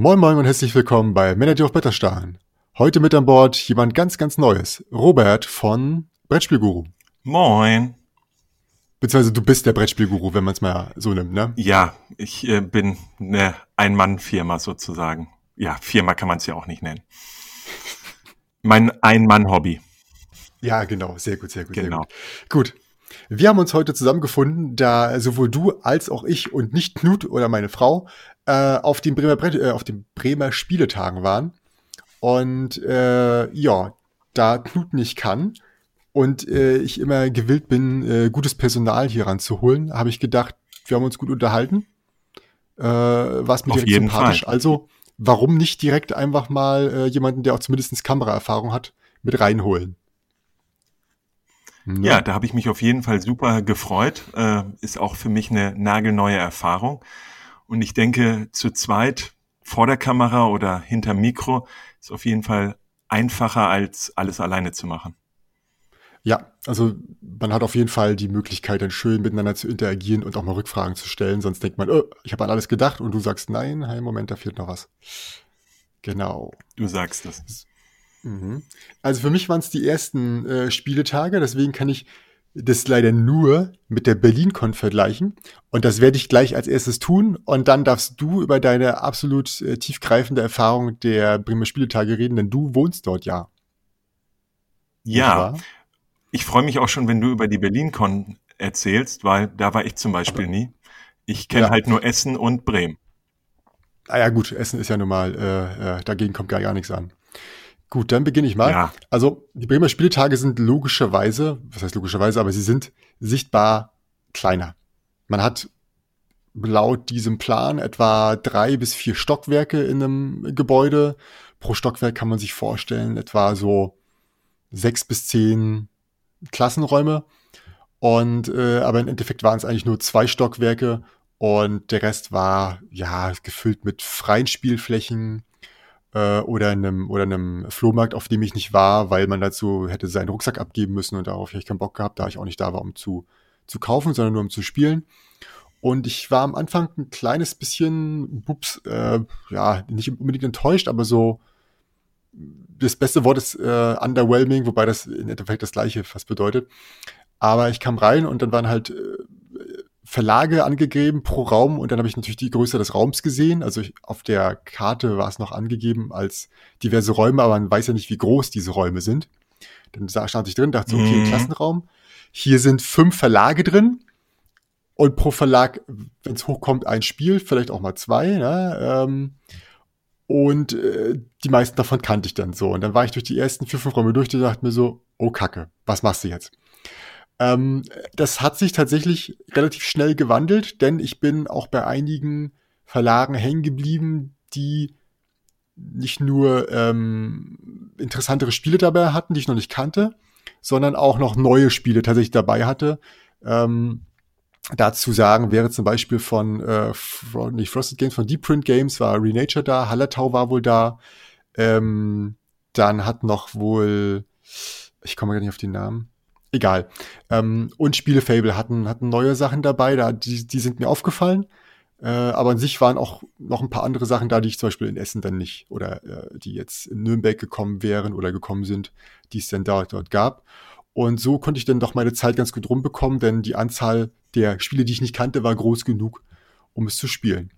Moin Moin und herzlich willkommen bei Manager auf Bretterstein. Heute mit an Bord jemand ganz, ganz Neues. Robert von Brettspielguru. Moin. Beziehungsweise du bist der Brettspielguru, wenn man es mal so nimmt, ne? Ja, ich äh, bin eine Ein-Mann-Firma sozusagen. Ja, Firma kann man es ja auch nicht nennen. Mein Ein-Mann-Hobby. Ja, genau. Sehr gut, sehr gut. Genau. Sehr gut. gut. Wir haben uns heute zusammengefunden, da sowohl du als auch ich und nicht Knut oder meine Frau äh, auf, den Bremer Brett, äh, auf den Bremer Spieletagen waren. Und äh, ja, da Knut nicht kann und äh, ich immer gewillt bin, äh, gutes Personal hier ranzuholen, habe ich gedacht, wir haben uns gut unterhalten. Äh, was mir Auf direkt sympathisch. Fall. Also, warum nicht direkt einfach mal äh, jemanden, der auch zumindest Kameraerfahrung hat, mit reinholen? Ne? Ja, da habe ich mich auf jeden Fall super gefreut. Äh, ist auch für mich eine nagelneue Erfahrung. Und ich denke, zu zweit vor der Kamera oder hinter Mikro ist auf jeden Fall einfacher, als alles alleine zu machen. Ja, also man hat auf jeden Fall die Möglichkeit, dann schön miteinander zu interagieren und auch mal Rückfragen zu stellen. Sonst denkt man, oh, ich habe an alles gedacht und du sagst, nein, hey, Moment, da fehlt noch was. Genau. Du sagst es. Mhm. Also für mich waren es die ersten äh, Spieletage, deswegen kann ich das leider nur mit der BerlinCon vergleichen. Und das werde ich gleich als erstes tun. Und dann darfst du über deine absolut äh, tiefgreifende Erfahrung der Bremer Spieletage reden, denn du wohnst dort ja. Ja, ich freue mich auch schon, wenn du über die BerlinCon erzählst, weil da war ich zum Beispiel nie. Ich kenne Ja. halt nur Essen und Bremen. Ah ja, gut, Essen ist ja nun mal, äh, äh, dagegen kommt gar, gar nichts an. Gut, dann beginne ich mal. Ja. Also, die Bremer Spieltage sind logischerweise, was heißt logischerweise, aber sie sind sichtbar kleiner. Man hat laut diesem Plan etwa drei bis vier Stockwerke in einem Gebäude. Pro Stockwerk kann man sich vorstellen, etwa so sechs bis zehn Klassenräume. Und äh, aber im Endeffekt waren es eigentlich nur zwei Stockwerke und der Rest war ja gefüllt mit freien Spielflächen äh, oder einem oder einem Flohmarkt, auf dem ich nicht war, weil man dazu hätte seinen Rucksack abgeben müssen und darauf hätte ich keinen Bock gehabt, da ich auch nicht da war, um zu zu kaufen, sondern nur um zu spielen. Und ich war am Anfang ein kleines bisschen, ups, äh, ja, nicht unbedingt enttäuscht, aber so das beste Wort ist äh, underwhelming, wobei das in Endeffekt das gleiche fast bedeutet. Aber ich kam rein und dann waren halt äh, Verlage angegeben pro Raum und dann habe ich natürlich die Größe des Raums gesehen. Also ich, auf der Karte war es noch angegeben als diverse Räume, aber man weiß ja nicht, wie groß diese Räume sind. Dann stand ich drin, dachte so, okay, Mhm. Klassenraum. Hier sind fünf Verlage drin und pro Verlag, wenn es hochkommt, ein Spiel, vielleicht auch mal zwei. Ne? Ähm, und äh, die meisten davon kannte ich dann so. Und dann war ich durch die ersten vier, fünf Räume durch und dachte mir so, oh Kacke, was machst du jetzt? Ähm, das hat sich tatsächlich relativ schnell gewandelt, denn ich bin auch bei einigen Verlagen hängen geblieben, die nicht nur ähm, interessantere Spiele dabei hatten, die ich noch nicht kannte, sondern auch noch neue Spiele tatsächlich dabei hatte. Ähm, dazu sagen wäre zum Beispiel von äh, nicht Frosted Games, von Deep Print Games war Renature da, Hallertau war wohl da. Ähm, dann hat noch wohl, ich komme gar nicht auf den Namen. Egal. Ähm, und Spielefable hatten, hatten neue Sachen dabei, da, die, die sind mir aufgefallen. Äh, aber an sich waren auch noch ein paar andere Sachen da, die ich zum Beispiel in Essen dann nicht oder äh, die jetzt in Nürnberg gekommen wären oder gekommen sind, die es dann da, dort gab. Und so konnte ich dann doch meine Zeit ganz gut rumbekommen, denn die Anzahl der Spiele, die ich nicht kannte, war groß genug, um es zu spielen.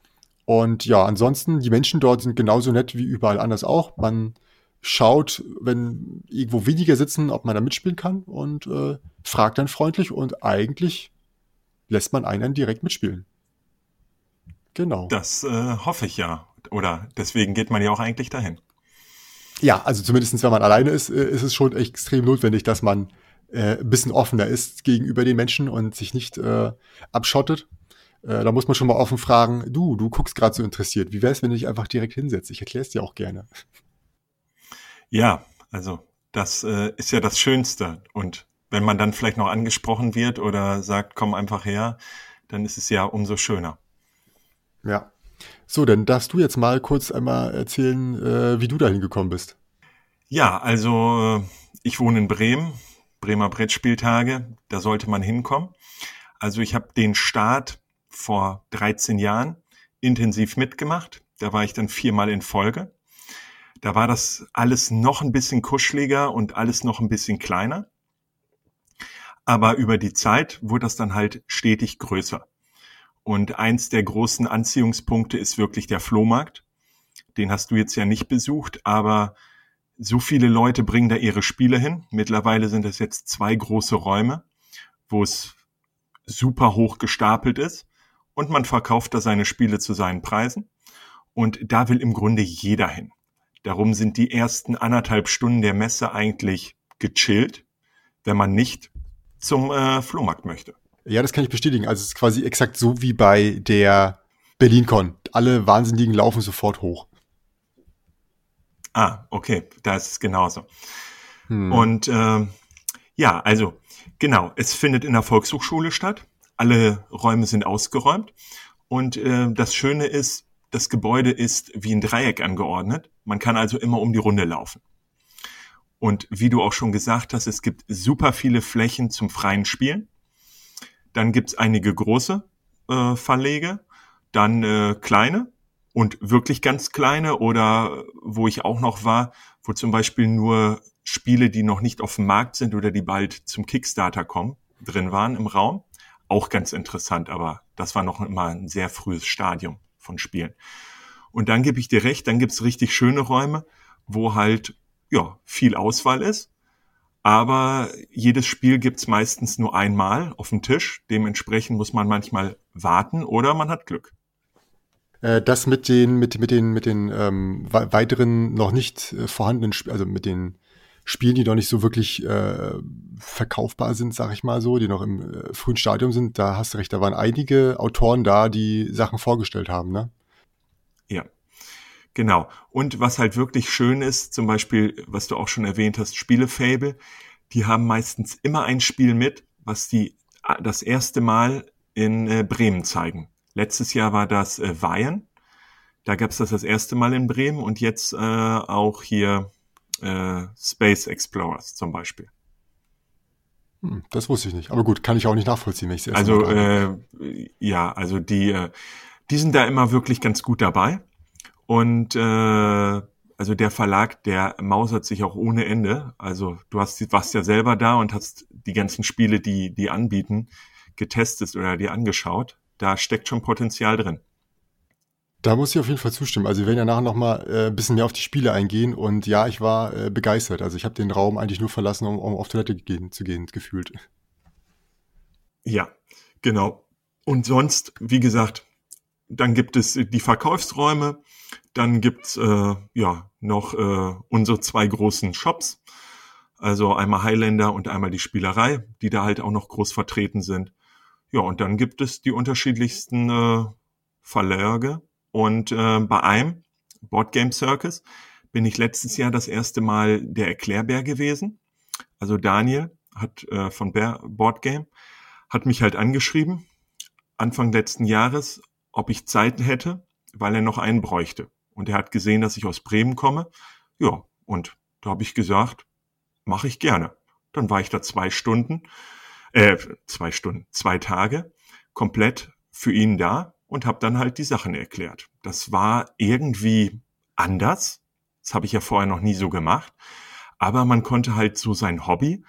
Und ja, ansonsten, die Menschen dort sind genauso nett wie überall anders auch. Man schaut, wenn irgendwo weniger sitzen, ob man da mitspielen kann und äh, fragt dann freundlich und eigentlich lässt man einen direkt mitspielen. Genau. Das äh, hoffe ich ja. Oder deswegen geht man ja auch eigentlich dahin. Ja, also zumindestens wenn man alleine ist, äh, ist es schon extrem notwendig, dass man äh, ein bisschen offener ist gegenüber den Menschen und sich nicht äh, abschottet. Äh, da muss man schon mal offen fragen, du, du guckst gerade so interessiert. Wie wär's, wenn du dich einfach direkt hinsetzt? Ich erkläre es dir auch gerne. Ja, also das äh, ist ja das Schönste. Und wenn man dann vielleicht noch angesprochen wird oder sagt, komm einfach her, dann ist es ja umso schöner. Ja. So, dann darfst du jetzt mal kurz einmal erzählen, äh, wie du dahin gekommen bist. Ja, also äh, ich wohne in Bremen, Bremer Brettspieltage, da sollte man hinkommen. Also ich habe den Start vor 13 Jahren intensiv mitgemacht. Da war ich dann viermal in Folge. Da war das alles noch ein bisschen kuscheliger und alles noch ein bisschen kleiner. Aber über die Zeit wurde das dann halt stetig größer. Und eins der großen Anziehungspunkte ist wirklich der Flohmarkt. Den hast du jetzt ja nicht besucht, aber so viele Leute bringen da ihre Spiele hin. Mittlerweile sind es jetzt zwei große Räume, wo es super hoch gestapelt ist und man verkauft da seine Spiele zu seinen Preisen. Und da will im Grunde jeder hin. Darum sind die ersten anderthalb Stunden der Messe eigentlich gechillt, wenn man nicht zum äh, Flohmarkt möchte. Ja, das kann ich bestätigen. Also es ist quasi exakt so wie bei der BerlinCon. Alle Wahnsinnigen laufen sofort hoch. Ah, okay, das ist genauso. Hm. Und äh, ja, also genau, es findet in der Volkshochschule statt. Alle Räume sind ausgeräumt. Und äh, das Schöne ist, das Gebäude ist wie ein Dreieck angeordnet. Man kann also immer um die Runde laufen. Und wie du auch schon gesagt hast, es gibt super viele Flächen zum freien Spielen. Dann gibt's einige große äh, Verlege, dann äh, kleine und wirklich ganz kleine oder wo ich auch noch war, wo zum Beispiel nur Spiele, die noch nicht auf dem Markt sind oder die bald zum Kickstarter kommen, drin waren im Raum. Auch ganz interessant, aber das war noch immer ein sehr frühes Stadium von Spielen. Und dann gebe ich dir recht, dann gibt's richtig schöne Räume, wo halt ja viel Auswahl ist. Aber jedes Spiel gibt's meistens nur einmal auf dem Tisch. Dementsprechend muss man manchmal warten oder man hat Glück. Äh, das mit den, mit, mit den, mit den ähm, weiteren noch nicht äh, vorhandenen, Sp also mit den Spielen, die noch nicht so wirklich äh, verkaufbar sind, sag ich mal so, die noch im äh, frühen Stadium sind, da hast du recht, da waren einige Autoren da, die Sachen vorgestellt haben, ne? Ja, genau. Und was halt wirklich schön ist, zum Beispiel, was du auch schon erwähnt hast, Spielefable, die haben meistens immer ein Spiel mit, was die äh, das erste Mal in äh, Bremen zeigen. Letztes Jahr war das äh, Weihen. Da gab es das das erste Mal in Bremen und jetzt äh, auch hier äh, Space Explorers zum Beispiel. Hm, das wusste ich nicht. Aber gut, kann ich auch nicht nachvollziehen, wenn ich es Also äh, ja, also die, äh, die sind da immer wirklich ganz gut dabei. Und äh, also der Verlag, der mausert sich auch ohne Ende. Also du hast, warst ja selber da und hast die ganzen Spiele, die die anbieten, getestet oder dir angeschaut da steckt schon Potenzial drin. Da muss ich auf jeden Fall zustimmen. Also wir werden ja nachher noch mal äh, ein bisschen mehr auf die Spiele eingehen und ja, ich war äh, begeistert. Also ich habe den Raum eigentlich nur verlassen, um, um auf Toilette gehen, zu gehen, gefühlt. Ja, genau. Und sonst, wie gesagt, dann gibt es die Verkaufsräume, dann gibt's äh, ja noch äh, unsere zwei großen Shops, also einmal Highlander und einmal die Spielerei, die da halt auch noch groß vertreten sind. Ja, und dann gibt es die unterschiedlichsten äh, Verlage. Und äh, bei einem, Board Game Circus, bin ich letztes Jahr das erste Mal der Erklärbär gewesen. Also Daniel hat äh, von Bear Board Game hat mich halt angeschrieben Anfang letzten Jahres, ob ich Zeit hätte, weil er noch einen bräuchte. Und er hat gesehen, dass ich aus Bremen komme. Ja, und da habe ich gesagt, mache ich gerne. Dann war ich da zwei Stunden äh, zwei Stunden, zwei Tage komplett für ihn da und habe dann halt die Sachen erklärt. Das war irgendwie anders. Das habe ich ja vorher noch nie so gemacht. Aber man konnte halt so sein Hobby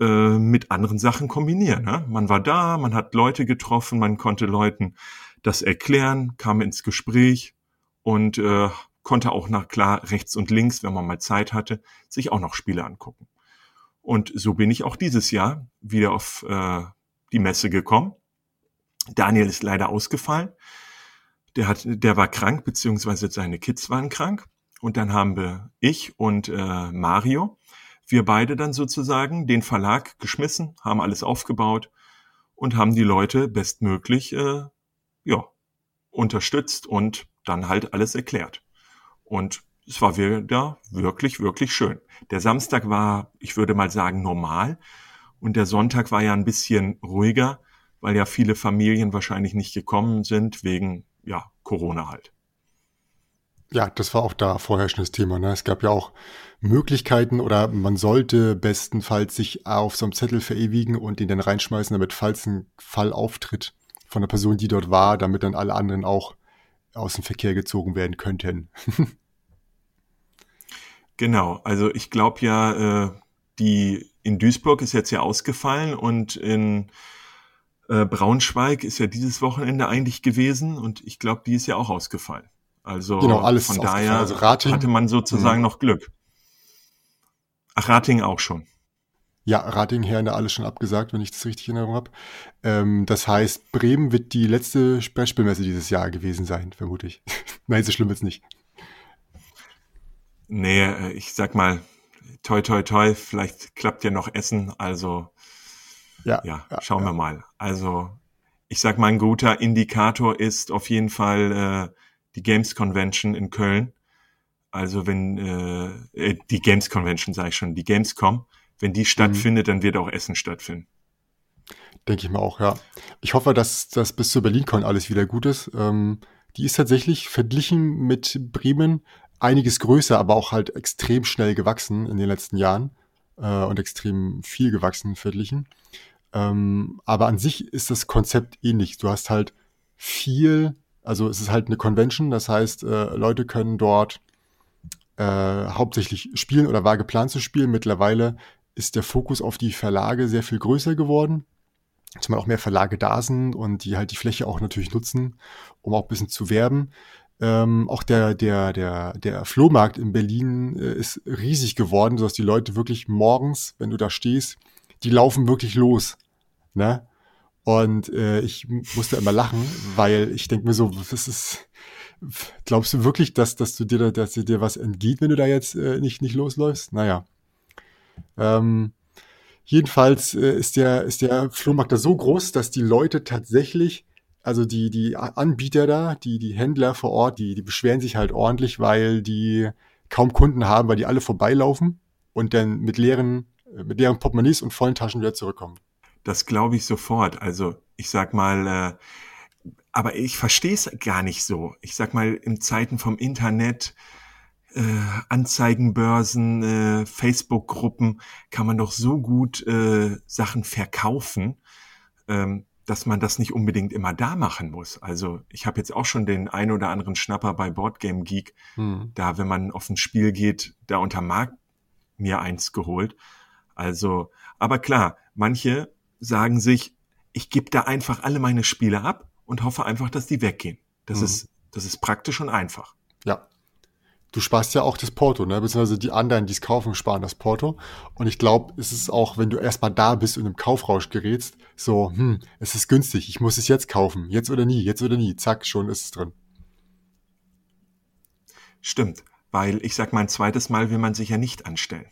äh, mit anderen Sachen kombinieren. Ne? Man war da, man hat Leute getroffen, man konnte Leuten das erklären, kam ins Gespräch und äh, konnte auch nach klar rechts und links, wenn man mal Zeit hatte, sich auch noch Spiele angucken. Und so bin ich auch dieses Jahr wieder auf äh, die Messe gekommen. Daniel ist leider ausgefallen. Der, hat, der war krank, beziehungsweise seine Kids waren krank. Und dann haben wir ich und äh, Mario, wir beide dann sozusagen den Verlag geschmissen, haben alles aufgebaut und haben die Leute bestmöglich äh, ja, unterstützt und dann halt alles erklärt. Und es war wieder wirklich, wirklich schön. Der Samstag war, ich würde mal sagen, normal. Und der Sonntag war ja ein bisschen ruhiger, weil ja viele Familien wahrscheinlich nicht gekommen sind wegen, ja, Corona halt. Ja, das war auch da vorherrschendes Thema. Ne? Es gab ja auch Möglichkeiten oder man sollte bestenfalls sich auf so einem Zettel verewigen und ihn dann reinschmeißen, damit falls ein Fall auftritt von der Person, die dort war, damit dann alle anderen auch aus dem Verkehr gezogen werden könnten. genau, also ich glaube ja, äh, die in Duisburg ist jetzt ja ausgefallen und in äh, Braunschweig ist ja dieses Wochenende eigentlich gewesen und ich glaube, die ist ja auch ausgefallen. Also genau, alles von daher also Rating, hatte man sozusagen mh. noch Glück. Ach, Rating auch schon. Ja, Rating, Herne, alles schon abgesagt, wenn ich das richtig in Erinnerung habe. Ähm, das heißt, Bremen wird die letzte Brettspielmesse dieses Jahr gewesen sein, vermute ich. Nein, so schlimm wird's nicht. Nee, äh, ich sag mal, toi, toi, toi, vielleicht klappt ja noch Essen, also ja, ja, ja schauen ja. wir mal. Also ich sag mal, ein guter Indikator ist auf jeden Fall äh, die Games Convention in Köln. Also wenn äh, äh die Games Convention sage ich schon, die Gamescom wenn die stattfindet, mhm. dann wird auch Essen stattfinden. Denke ich mal auch, ja. Ich hoffe, dass das bis zur BerlinCon alles wieder gut ist. Ähm, die ist tatsächlich verglichen mit Bremen einiges größer, aber auch halt extrem schnell gewachsen in den letzten Jahren äh, und extrem viel gewachsen verglichen. Ähm, aber an sich ist das Konzept ähnlich. Du hast halt viel, also es ist halt eine Convention, das heißt, äh, Leute können dort äh, hauptsächlich spielen oder war geplant zu spielen. Mittlerweile ist der Fokus auf die Verlage sehr viel größer geworden. Zumal auch mehr Verlage da sind und die halt die Fläche auch natürlich nutzen, um auch ein bisschen zu werben. Ähm, auch der, der, der, der Flohmarkt in Berlin äh, ist riesig geworden, sodass die Leute wirklich morgens, wenn du da stehst, die laufen wirklich los. Ne? Und äh, ich musste immer lachen, weil ich denke mir so, das ist, glaubst du wirklich, dass, dass du dir, dass dir was entgeht, wenn du da jetzt äh, nicht, nicht losläufst? Naja. Ähm, jedenfalls äh, ist, der, ist der Flohmarkt da so groß, dass die Leute tatsächlich, also die, die Anbieter da, die, die Händler vor Ort, die, die beschweren sich halt ordentlich, weil die kaum Kunden haben, weil die alle vorbeilaufen und dann mit leeren, mit leeren Portemonnaies und vollen Taschen wieder zurückkommen. Das glaube ich sofort. Also ich sag mal, äh, aber ich verstehe es gar nicht so. Ich sag mal, in Zeiten vom Internet, äh, Anzeigenbörsen, äh, Facebook-Gruppen kann man doch so gut äh, Sachen verkaufen, ähm, dass man das nicht unbedingt immer da machen muss. Also ich habe jetzt auch schon den ein oder anderen Schnapper bei Boardgame Geek, hm. da wenn man auf ein Spiel geht, da unter Markt mir eins geholt. Also, aber klar, manche sagen sich, ich gebe da einfach alle meine Spiele ab und hoffe einfach, dass die weggehen. Das hm. ist, das ist praktisch und einfach. Ja, du sparst ja auch das Porto, ne? Beziehungsweise die anderen, die es kaufen, sparen das Porto. Und ich glaube, es ist auch, wenn du erstmal da bist und im Kaufrausch gerätst, so, hm, es ist günstig, ich muss es jetzt kaufen. Jetzt oder nie, jetzt oder nie. Zack, schon ist es drin. Stimmt, weil ich sag mal, ein zweites Mal will man sich ja nicht anstellen.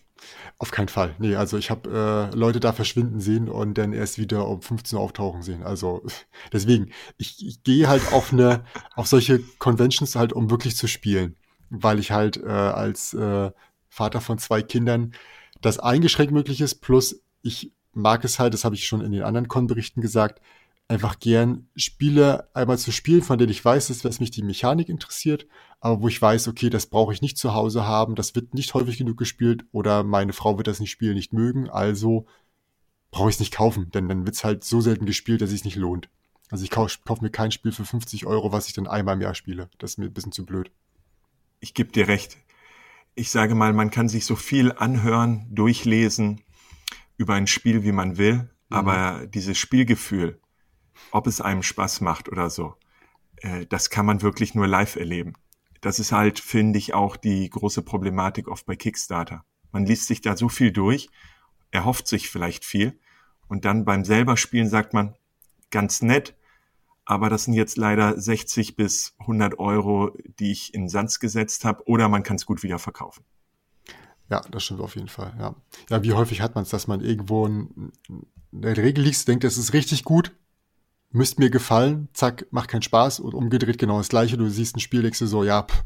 Auf keinen Fall. Nee, also ich habe äh, Leute da verschwinden sehen und dann erst wieder um 15 Uhr auftauchen sehen. Also deswegen, ich, ich gehe halt auf eine, auf solche Conventions halt, um wirklich zu spielen weil ich halt äh, als äh, Vater von zwei Kindern das eingeschränkt möglich ist. Plus ich mag es halt, das habe ich schon in den anderen Con-Berichten gesagt, einfach gern Spiele einmal zu spielen, von denen ich weiß, dass mich die Mechanik interessiert, aber wo ich weiß, okay, das brauche ich nicht zu Hause haben, das wird nicht häufig genug gespielt oder meine Frau wird das nicht spielen, nicht mögen, also brauche ich es nicht kaufen, denn dann wird es halt so selten gespielt, dass es sich nicht lohnt. Also ich kaufe kauf mir kein Spiel für 50 Euro, was ich dann einmal im Jahr spiele. Das ist mir ein bisschen zu blöd ich gebe dir recht. Ich sage mal, man kann sich so viel anhören, durchlesen über ein Spiel, wie man will, mhm. aber dieses Spielgefühl, ob es einem Spaß macht oder so, äh, das kann man wirklich nur live erleben. Das ist halt, finde ich, auch die große Problematik oft bei Kickstarter. Man liest sich da so viel durch, erhofft sich vielleicht viel und dann beim selber Spielen sagt man, ganz nett, aber das sind jetzt leider 60 bis 100 Euro, die ich in Sand gesetzt habe, oder man kann es gut wieder verkaufen. Ja, das stimmt auf jeden Fall. Ja, ja wie häufig hat man es, dass man irgendwo in, der Regel liest, denkt, das ist richtig gut, müsste mir gefallen, zack, macht keinen Spaß und umgedreht genau das Gleiche. Du siehst ein Spiel, denkst du so, ja, pff,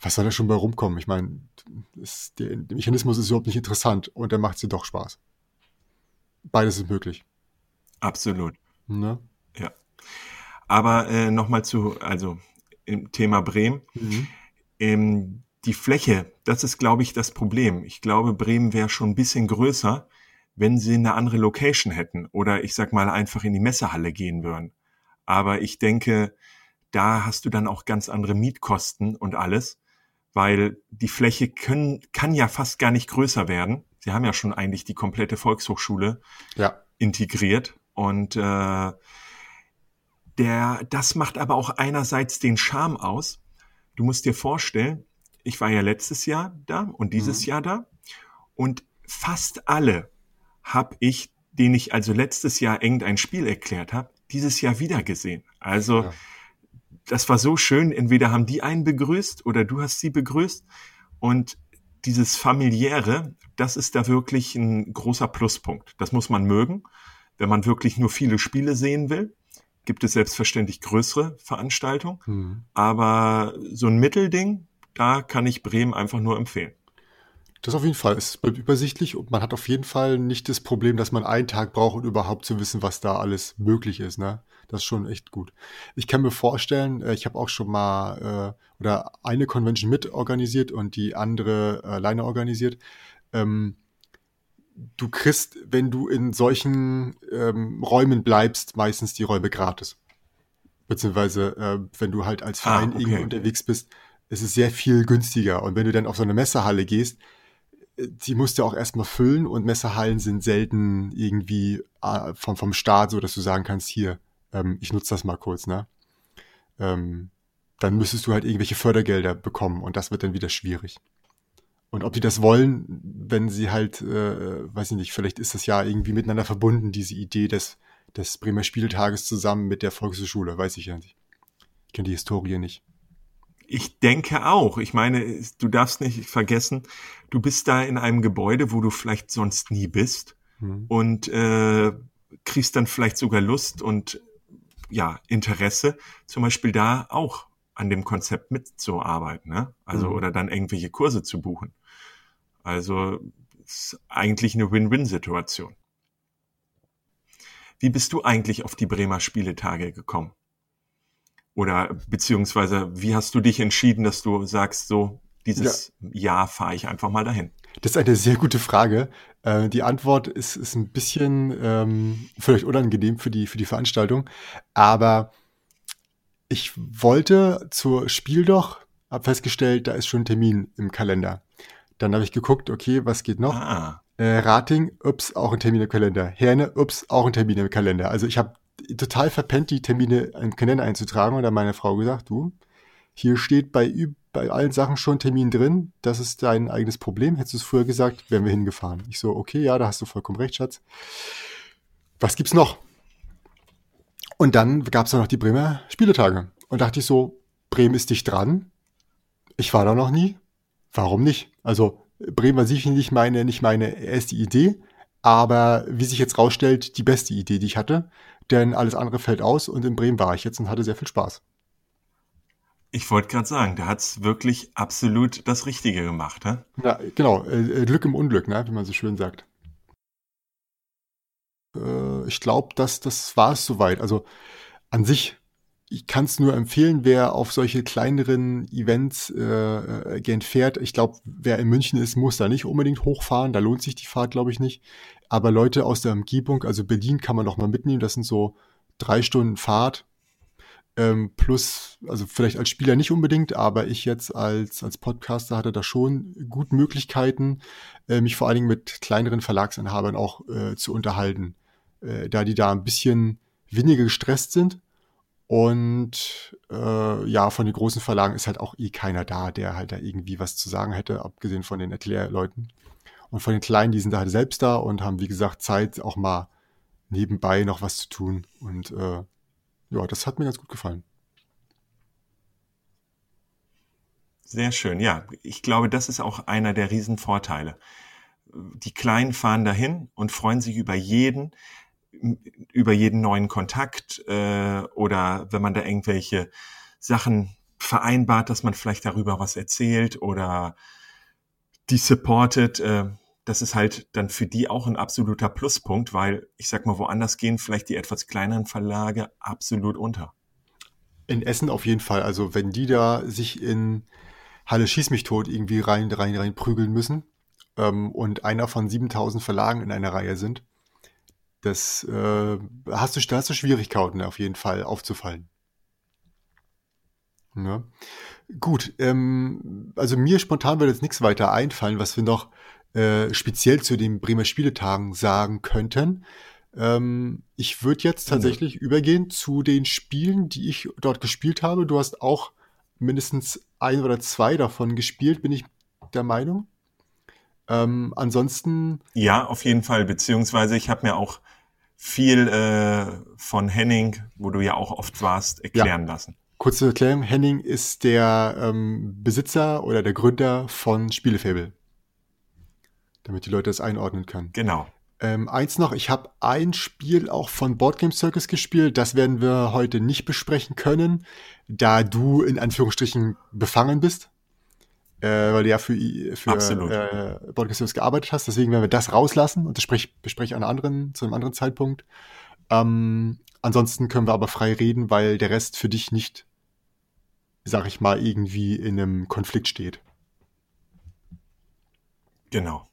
was soll da schon bei rumkommen? Ich meine, der, der Mechanismus ist überhaupt nicht interessant und dann macht es dir doch Spaß. Beides ist möglich. Absolut. Ne? Ja. Aber äh, nochmal zu, also im Thema Bremen. Mhm. Ähm, die Fläche, das ist, glaube ich, das Problem. Ich glaube, Bremen wäre schon ein bisschen größer, wenn sie eine andere Location hätten oder ich sag mal einfach in die Messehalle gehen würden. Aber ich denke, da hast du dann auch ganz andere Mietkosten und alles, weil die Fläche können, kann ja fast gar nicht größer werden. Sie haben ja schon eigentlich die komplette Volkshochschule ja. integriert und äh, der, das macht aber auch einerseits den Charme aus. Du musst dir vorstellen, ich war ja letztes Jahr da und dieses mhm. Jahr da und fast alle habe ich, den ich also letztes Jahr irgendein Spiel erklärt habe, dieses Jahr wieder gesehen. Also ja. das war so schön. Entweder haben die einen begrüßt oder du hast sie begrüßt und dieses familiäre, das ist da wirklich ein großer Pluspunkt. Das muss man mögen, wenn man wirklich nur viele Spiele sehen will gibt es selbstverständlich größere Veranstaltungen. Mhm. Aber so ein Mittelding, da kann ich Bremen einfach nur empfehlen. Das auf jeden Fall. Es bleibt übersichtlich und man hat auf jeden Fall nicht das Problem, dass man einen Tag braucht, um überhaupt zu wissen, was da alles möglich ist. Ne? Das ist schon echt gut. Ich kann mir vorstellen, äh, ich habe auch schon mal äh, oder eine Convention mit organisiert und die andere alleine organisiert. Ähm, du kriegst, wenn du in solchen ähm, Räumen bleibst, meistens die Räume gratis. Beziehungsweise, äh, wenn du halt als ah, Verein ah, okay. irgendwo unterwegs bist, ist es sehr viel günstiger. Und wenn du dann auf so eine Messehalle gehst, die musst du auch erstmal füllen und Messehallen sind selten irgendwie äh, vom, vom Staat so, dass du sagen kannst, hier, ähm, ich nutze das mal kurz, ne? Ähm, dann müsstest du halt irgendwelche Fördergelder bekommen und das wird dann wieder schwierig. Und ob die das wollen, wenn sie halt, äh, weiß ich nicht, vielleicht ist das ja irgendwie miteinander verbunden, diese Idee des, des Bremer Spieltages zusammen mit der Volkshochschule, weiß ich ja nicht. Ich kenne die Historie nicht. Ich denke auch. Ich meine, du darfst nicht vergessen, du bist da in einem Gebäude, wo du vielleicht sonst nie bist hm. und äh, kriegst dann vielleicht sogar Lust und ja, Interesse, zum Beispiel da auch an dem Konzept mitzuarbeiten, ne? Also mhm. oder dann irgendwelche Kurse zu buchen. Also ist eigentlich eine Win-Win-Situation. Wie bist du eigentlich auf die Bremer Spieletage gekommen? Oder beziehungsweise wie hast du dich entschieden, dass du sagst, so dieses ja. Jahr fahre ich einfach mal dahin? Das ist eine sehr gute Frage. Äh, die Antwort ist, ist ein bisschen ähm, vielleicht unangenehm für die, für die Veranstaltung, aber ich wollte zur Spiel doch, habe festgestellt, da ist schon ein Termin im Kalender. Dann habe ich geguckt, okay, was geht noch? Ah. Äh, Rating, ups, auch ein Termin im Kalender. Herne, ups, auch ein Termin im Kalender. Also ich habe total verpennt, die Termine im Kalender einzutragen und dann meine Frau gesagt, du, hier steht bei, bei allen Sachen schon Termin drin, das ist dein eigenes Problem. Hättest du es früher gesagt, wären wir hingefahren. Ich so, okay, ja, da hast du vollkommen recht, Schatz. Was gibt's noch? Und dann gab es noch die Bremer Spieletage. Und dachte ich so, Bremen ist dicht dran. Ich war da noch nie warum nicht? Also Bremen war sicher nicht meine, nicht meine erste Idee, aber wie sich jetzt rausstellt, die beste Idee, die ich hatte. Denn alles andere fällt aus und in Bremen war ich jetzt und hatte sehr viel Spaß. Ich wollte gerade sagen, da hat's wirklich absolut das Richtige gemacht, ne? Ja, genau. Äh, Glück im Unglück, ne? wie man so schön sagt. Äh, ich glaube, dass das war es soweit. Also an sich ich kann es nur empfehlen, wer auf solche kleineren Events äh, äh gern fährt. Ich glaube, wer in München ist, muss da nicht unbedingt hochfahren. Da lohnt sich die Fahrt, glaube ich, nicht. Aber Leute aus der Umgebung, also Berlin kann man noch mal mitnehmen. Das sind so drei Stunden Fahrt. Ähm, plus, also vielleicht als Spieler nicht unbedingt, aber ich jetzt als, als Podcaster hatte da schon gut Möglichkeiten, äh, mich vor allen Dingen mit kleineren Verlagsinhabern auch äh, zu unterhalten. Äh, da die da ein bisschen weniger gestresst sind und äh, ja, von den großen Verlagen ist halt auch eh keiner da, der halt da irgendwie was zu sagen hätte, abgesehen von den Erklärleuten. Und von den Kleinen, die sind da halt selbst da und haben, wie gesagt, Zeit, auch mal nebenbei noch was zu tun. Und äh, ja, das hat mir ganz gut gefallen. Sehr schön, ja. Ich glaube, das ist auch einer der Riesenvorteile. Die Kleinen fahren dahin und freuen sich über jeden, über jeden neuen Kontakt äh, oder wenn man da irgendwelche Sachen vereinbart, dass man vielleicht darüber was erzählt oder die supportet, äh, das ist halt dann für die auch ein absoluter Pluspunkt, weil ich sag mal, woanders gehen vielleicht die etwas kleineren Verlage absolut unter. In Essen auf jeden Fall. Also wenn die da sich in Halle Schieß mich tot irgendwie rein, rein, rein prügeln müssen ähm, und einer von 7000 Verlagen in einer Reihe sind, das äh, hast du, da hast du Schwierigkeiten auf jeden Fall aufzufallen. Ja. Gut, ähm, also mir spontan würde jetzt nichts weiter einfallen, was wir noch äh, speziell zu den Bremer Spieletagen sagen könnten. Ähm, ich würde jetzt tatsächlich mhm. übergehen zu den Spielen, die ich dort gespielt habe. Du hast auch mindestens ein oder zwei davon gespielt, bin ich der Meinung. Ähm, ansonsten. Ja, auf jeden Fall. Beziehungsweise ich habe mir auch viel äh, von Henning, wo du ja auch oft warst, erklären ja. lassen. Kurze Erklärung, Henning ist der ähm, Besitzer oder der Gründer von Spielefable. Damit die Leute das einordnen können. Genau. Ähm, eins noch, ich habe ein Spiel auch von Boardgame Circus gespielt. Das werden wir heute nicht besprechen können, da du in Anführungsstrichen befangen bist. Äh, weil du ja für, für äh, Boardgame Circus gearbeitet hast. Deswegen werden wir das rauslassen und das sprech, bespreche an anderen, zu einem anderen Zeitpunkt. Ähm, ansonsten können wir aber frei reden, weil der Rest für dich nicht, sag ich mal, irgendwie in einem Konflikt steht. Genau.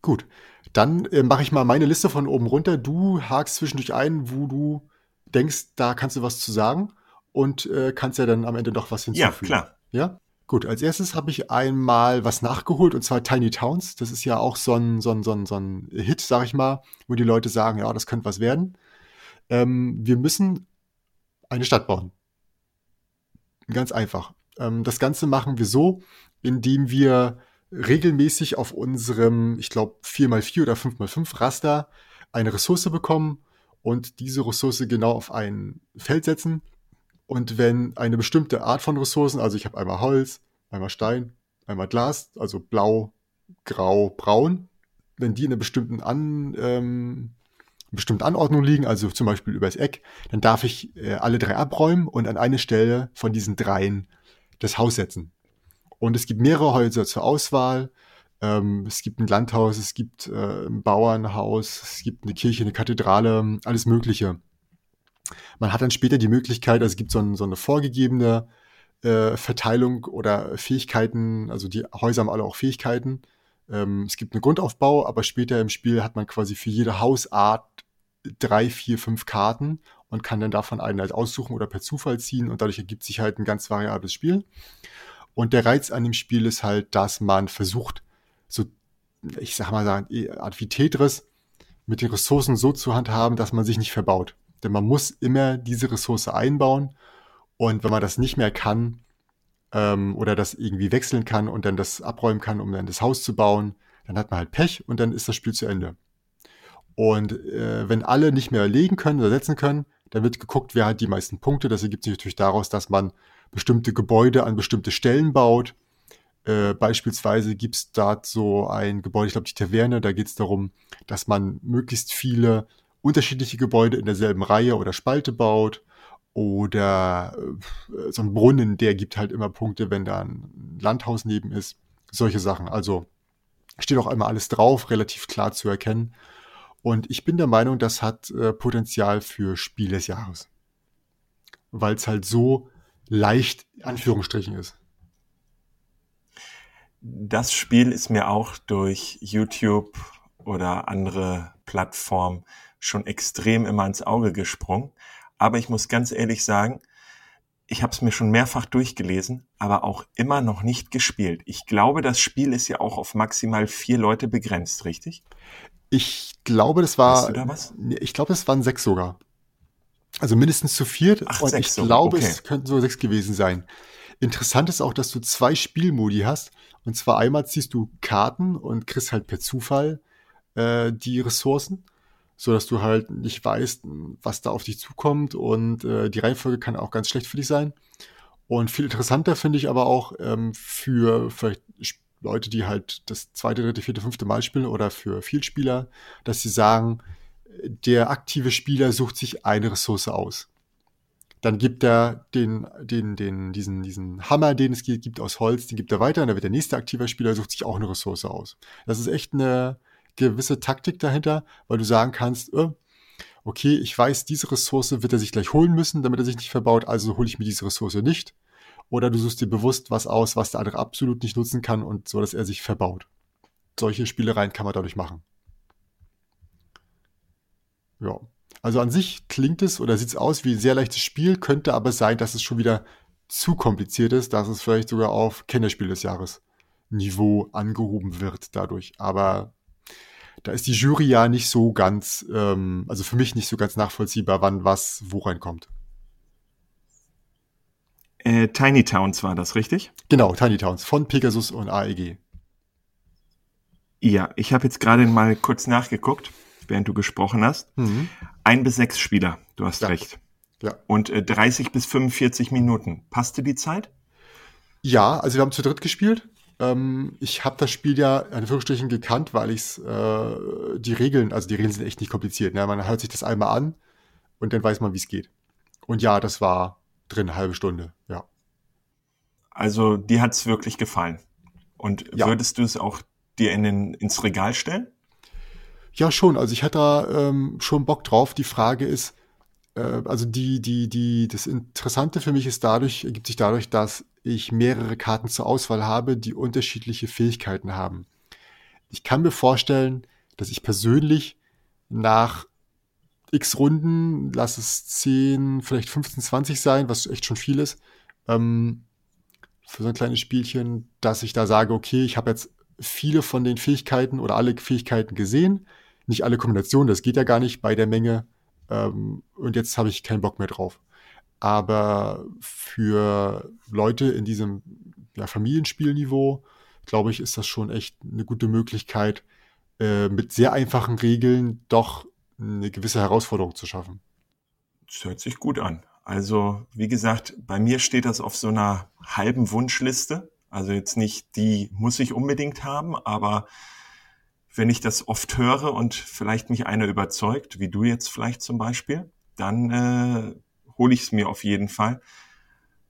Gut. Dann äh, mache ich mal meine Liste von oben runter. Du hakst zwischendurch ein, wo du denkst, da kannst du was zu sagen und äh, kannst ja dann am Ende noch was hinzufügen. Ja, klar. Ja? Gut, als erstes habe ich einmal was nachgeholt und zwar Tiny Towns. Das ist ja auch so ein, so ein, so ein, so ein Hit, sag ich mal, wo die Leute sagen, ja, das könnte was werden. Ähm, wir müssen eine Stadt bauen. Ganz einfach. Ähm, das Ganze machen wir so, indem wir regelmäßig auf unserem, ich glaube, 4x4 oder 5x5 Raster eine Ressource bekommen und diese Ressource genau auf ein Feld setzen. Und wenn eine bestimmte Art von Ressourcen, also ich habe einmal Holz, einmal Stein, einmal Glas, also blau, grau, braun, wenn die in einer bestimmten, An, ähm, bestimmten Anordnung liegen, also zum Beispiel übers Eck, dann darf ich äh, alle drei abräumen und an eine Stelle von diesen dreien das Haus setzen. Und es gibt mehrere Häuser zur Auswahl. Ähm, es gibt ein Landhaus, es gibt äh, ein Bauernhaus, es gibt eine Kirche, eine Kathedrale, alles Mögliche. Man hat dann später die Möglichkeit, also es gibt so, ein, so eine vorgegebene äh, Verteilung oder Fähigkeiten, also die Häuser haben alle auch Fähigkeiten. Ähm, es gibt einen Grundaufbau, aber später im Spiel hat man quasi für jede Hausart drei, vier, fünf Karten und kann dann davon einen halt aussuchen oder per Zufall ziehen und dadurch ergibt sich halt ein ganz variables Spiel. Und der Reiz an dem Spiel ist halt, dass man versucht, so, ich sag mal, Art wie Tetris mit den Ressourcen so zu handhaben, dass man sich nicht verbaut. Denn man muss immer diese Ressource einbauen. Und wenn man das nicht mehr kann, ähm, oder das irgendwie wechseln kann und dann das abräumen kann, um dann das Haus zu bauen, dann hat man halt Pech und dann ist das Spiel zu Ende. Und äh, wenn alle nicht mehr legen können oder setzen können, dann wird geguckt, wer hat die meisten Punkte. Das ergibt sich natürlich daraus, dass man bestimmte Gebäude an bestimmte Stellen baut. Äh, beispielsweise gibt es da so ein Gebäude, ich glaube die Taverne, da geht es darum, dass man möglichst viele unterschiedliche Gebäude in derselben Reihe oder Spalte baut. Oder äh, so ein Brunnen, der gibt halt immer Punkte, wenn da ein Landhaus neben ist. Solche Sachen. Also steht auch einmal alles drauf, relativ klar zu erkennen. Und ich bin der Meinung, das hat äh, Potenzial für Spiel des Jahres. Weil es halt so leicht, Anführungsstrichen ist. Das Spiel ist mir auch durch YouTube oder andere Plattformen schon extrem immer ins Auge gesprungen. Aber ich muss ganz ehrlich sagen, ich habe es mir schon mehrfach durchgelesen, aber auch immer noch nicht gespielt. Ich glaube, das Spiel ist ja auch auf maximal vier Leute begrenzt, richtig? Ich glaube, das war. Weißt du da was? Ich glaube, es waren sechs sogar. Also mindestens zu viert. Ach, und sechs ich so. glaube, Okay. es könnten so sechs gewesen sein. Interessant ist auch, dass du zwei Spielmodi hast. Und zwar einmal ziehst du Karten und kriegst halt per Zufall äh, die Ressourcen, so dass du halt nicht weißt, was da auf dich zukommt. Und äh, die Reihenfolge kann auch ganz schlecht für dich sein. Und viel interessanter finde ich aber auch ähm, für vielleicht Leute, die halt das zweite, dritte, vierte, fünfte Mal spielen oder für Vielspieler, dass sie sagen, der aktive Spieler sucht sich eine Ressource aus. Dann gibt er den, den, den, diesen, diesen Hammer, den es gibt, gibt aus Holz, den gibt er weiter und dann wird der nächste aktive Spieler sucht sich auch eine Ressource aus. Das ist echt eine gewisse Taktik dahinter, weil du sagen kannst, äh, okay, ich weiß, diese Ressource wird er sich gleich holen müssen, damit er sich nicht verbaut, also hole ich mir diese Ressource nicht. Oder du suchst dir bewusst was aus, was der andere absolut nicht nutzen kann und so, dass er sich verbaut. Solche Spielereien kann man dadurch machen. Ja. Also an sich klingt es oder sieht es aus wie ein sehr leichtes Spiel, könnte aber sein, dass es schon wieder zu kompliziert ist, dass es vielleicht sogar auf Kennerspiel des Jahres Niveau angehoben wird dadurch. Aber da ist die Jury ja nicht so ganz, ähm, also für mich nicht so ganz nachvollziehbar, wann was wo reinkommt. Äh, Tiny Towns war das, richtig? Genau, Tiny Towns von Pegasus und AEG. Ja, ich habe jetzt gerade mal kurz nachgeguckt, während du gesprochen hast. Mhm. Ein bis sechs Spieler, du hast ja. recht. Ja. Und äh, 30 bis 45 Minuten. Passte die Zeit? Ja, also wir haben zu dritt gespielt. Ähm, ich habe das Spiel ja in Anführungsstrichen gekannt, weil ich äh, die Regeln, also die Regeln sind echt nicht kompliziert. Ne? Man hört sich das einmal an und dann weiß man, wie es geht. Und ja, das war drin, eine halbe Stunde, ja. Also dir hat's wirklich gefallen. Und ja. würdest du es auch dir in den, ins Regal stellen? Ja, schon. Also ich hatte da ähm, schon Bock drauf. Die Frage ist, äh, also die, die, die, das Interessante für mich ist dadurch, ergibt sich dadurch, dass ich mehrere Karten zur Auswahl habe, die unterschiedliche Fähigkeiten haben. Ich kann mir vorstellen, dass ich persönlich nach x Runden, lass es 10, vielleicht 15, 20 sein, was echt schon viel ist, ähm, für so ein kleines Spielchen, dass ich da sage, okay, ich habe jetzt viele von den Fähigkeiten oder alle Fähigkeiten gesehen, nicht alle Kombinationen, das geht ja gar nicht bei der Menge, ähm, und jetzt habe ich keinen Bock mehr drauf. Aber für Leute in diesem ja, Familienspielniveau, glaube ich, ist das schon echt eine gute Möglichkeit, äh, mit sehr einfachen Regeln doch eine gewisse Herausforderung zu schaffen. Das hört sich gut an. Also, wie gesagt, bei mir steht das auf so einer halben Wunschliste. Also jetzt nicht, die muss ich unbedingt haben, aber wenn ich das oft höre und vielleicht mich einer überzeugt, wie du jetzt vielleicht zum Beispiel, dann äh, hole ich es mir auf jeden Fall.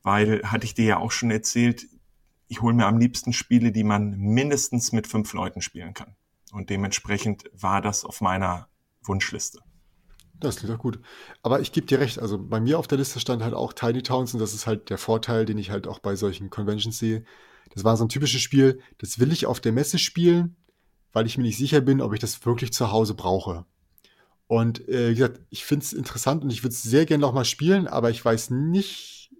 Weil, hatte ich dir ja auch schon erzählt, ich hole mir am liebsten Spiele, die man mindestens mit fünf Leuten spielen kann. Und dementsprechend war das auf meiner Wunschliste. Das klingt doch gut. Aber ich gebe dir recht, also bei mir auf der Liste stand halt auch Tiny Towns und das ist halt der Vorteil, den ich halt auch bei solchen Conventions sehe. Das war so ein typisches Spiel, das will ich auf der Messe spielen, weil ich mir nicht sicher bin, ob ich das wirklich zu Hause brauche. Und äh, wie gesagt, ich finde es interessant und ich würde es sehr gerne nochmal spielen, aber ich weiß nicht,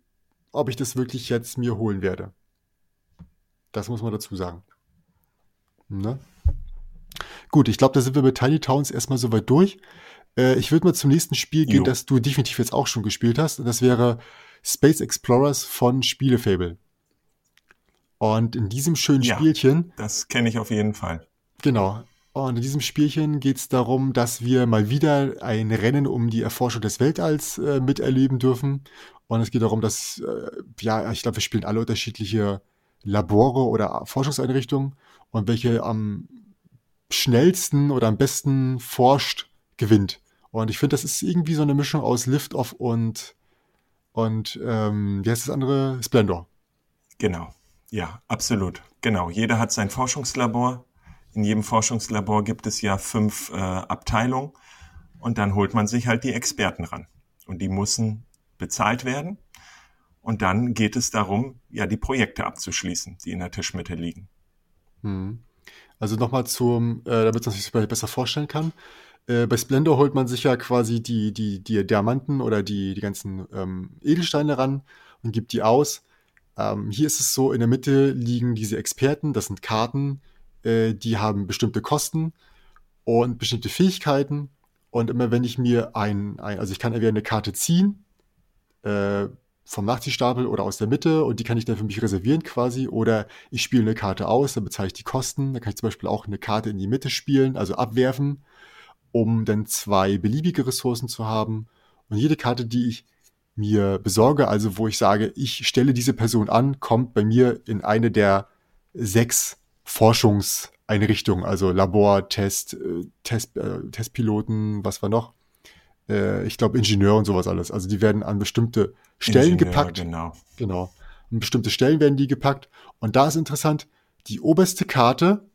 ob ich das wirklich jetzt mir holen werde. Das muss man dazu sagen. Ne? Gut, ich glaube, da sind wir mit Tiny Towns erstmal soweit durch. Äh, ich würde mal zum nächsten Spiel gehen, jo. das du definitiv jetzt auch schon gespielt hast. Und das wäre Space Explorers von Spielefable. Und in diesem schönen ja, Spielchen. Das kenne ich auf jeden Fall. Genau. Und in diesem Spielchen geht es darum, dass wir mal wieder ein Rennen um die Erforschung des Weltalls äh, miterleben dürfen. Und es geht darum, dass, äh, ja, ich glaube, wir spielen alle unterschiedliche Labore oder Forschungseinrichtungen und welche am schnellsten oder am besten forscht, gewinnt. Und ich finde, das ist irgendwie so eine Mischung aus Liftoff und, und ähm, wie heißt das andere? Splendor. Genau. Ja, absolut. Genau. Jeder hat sein Forschungslabor. In jedem Forschungslabor gibt es ja fünf äh, Abteilungen. Und dann holt man sich halt die Experten ran. Und die müssen bezahlt werden. Und dann geht es darum, ja, die Projekte abzuschließen, die in der Tischmitte liegen. Hm. Also nochmal zum, äh, damit man sich das besser vorstellen kann. Äh, bei Splendor holt man sich ja quasi die, die, die Diamanten oder die, die ganzen ähm, Edelsteine ran und gibt die aus. Ähm, hier ist es so, in der Mitte liegen diese Experten, das sind Karten, äh, die haben bestimmte Kosten und bestimmte Fähigkeiten. Und immer wenn ich mir ein, ein also ich kann entweder eine Karte ziehen, äh, vom Nachziehstapel oder aus der Mitte und die kann ich dann für mich reservieren quasi. Oder ich spiele eine Karte aus, dann bezahle ich die Kosten. Dann kann ich zum Beispiel auch eine Karte in die Mitte spielen, also abwerfen um dann zwei beliebige Ressourcen zu haben. Und jede Karte, die ich mir besorge, also wo ich sage, ich stelle diese Person an, kommt bei mir in eine der sechs Forschungseinrichtungen, also Labor, Test, äh, Test, äh, Testpiloten, was war noch? Äh, ich glaube Ingenieur und sowas alles. Also die werden an bestimmte Stellen Ingenieur, gepackt. Genau. Genau. An bestimmte Stellen werden die gepackt. Und da ist interessant, die oberste Karte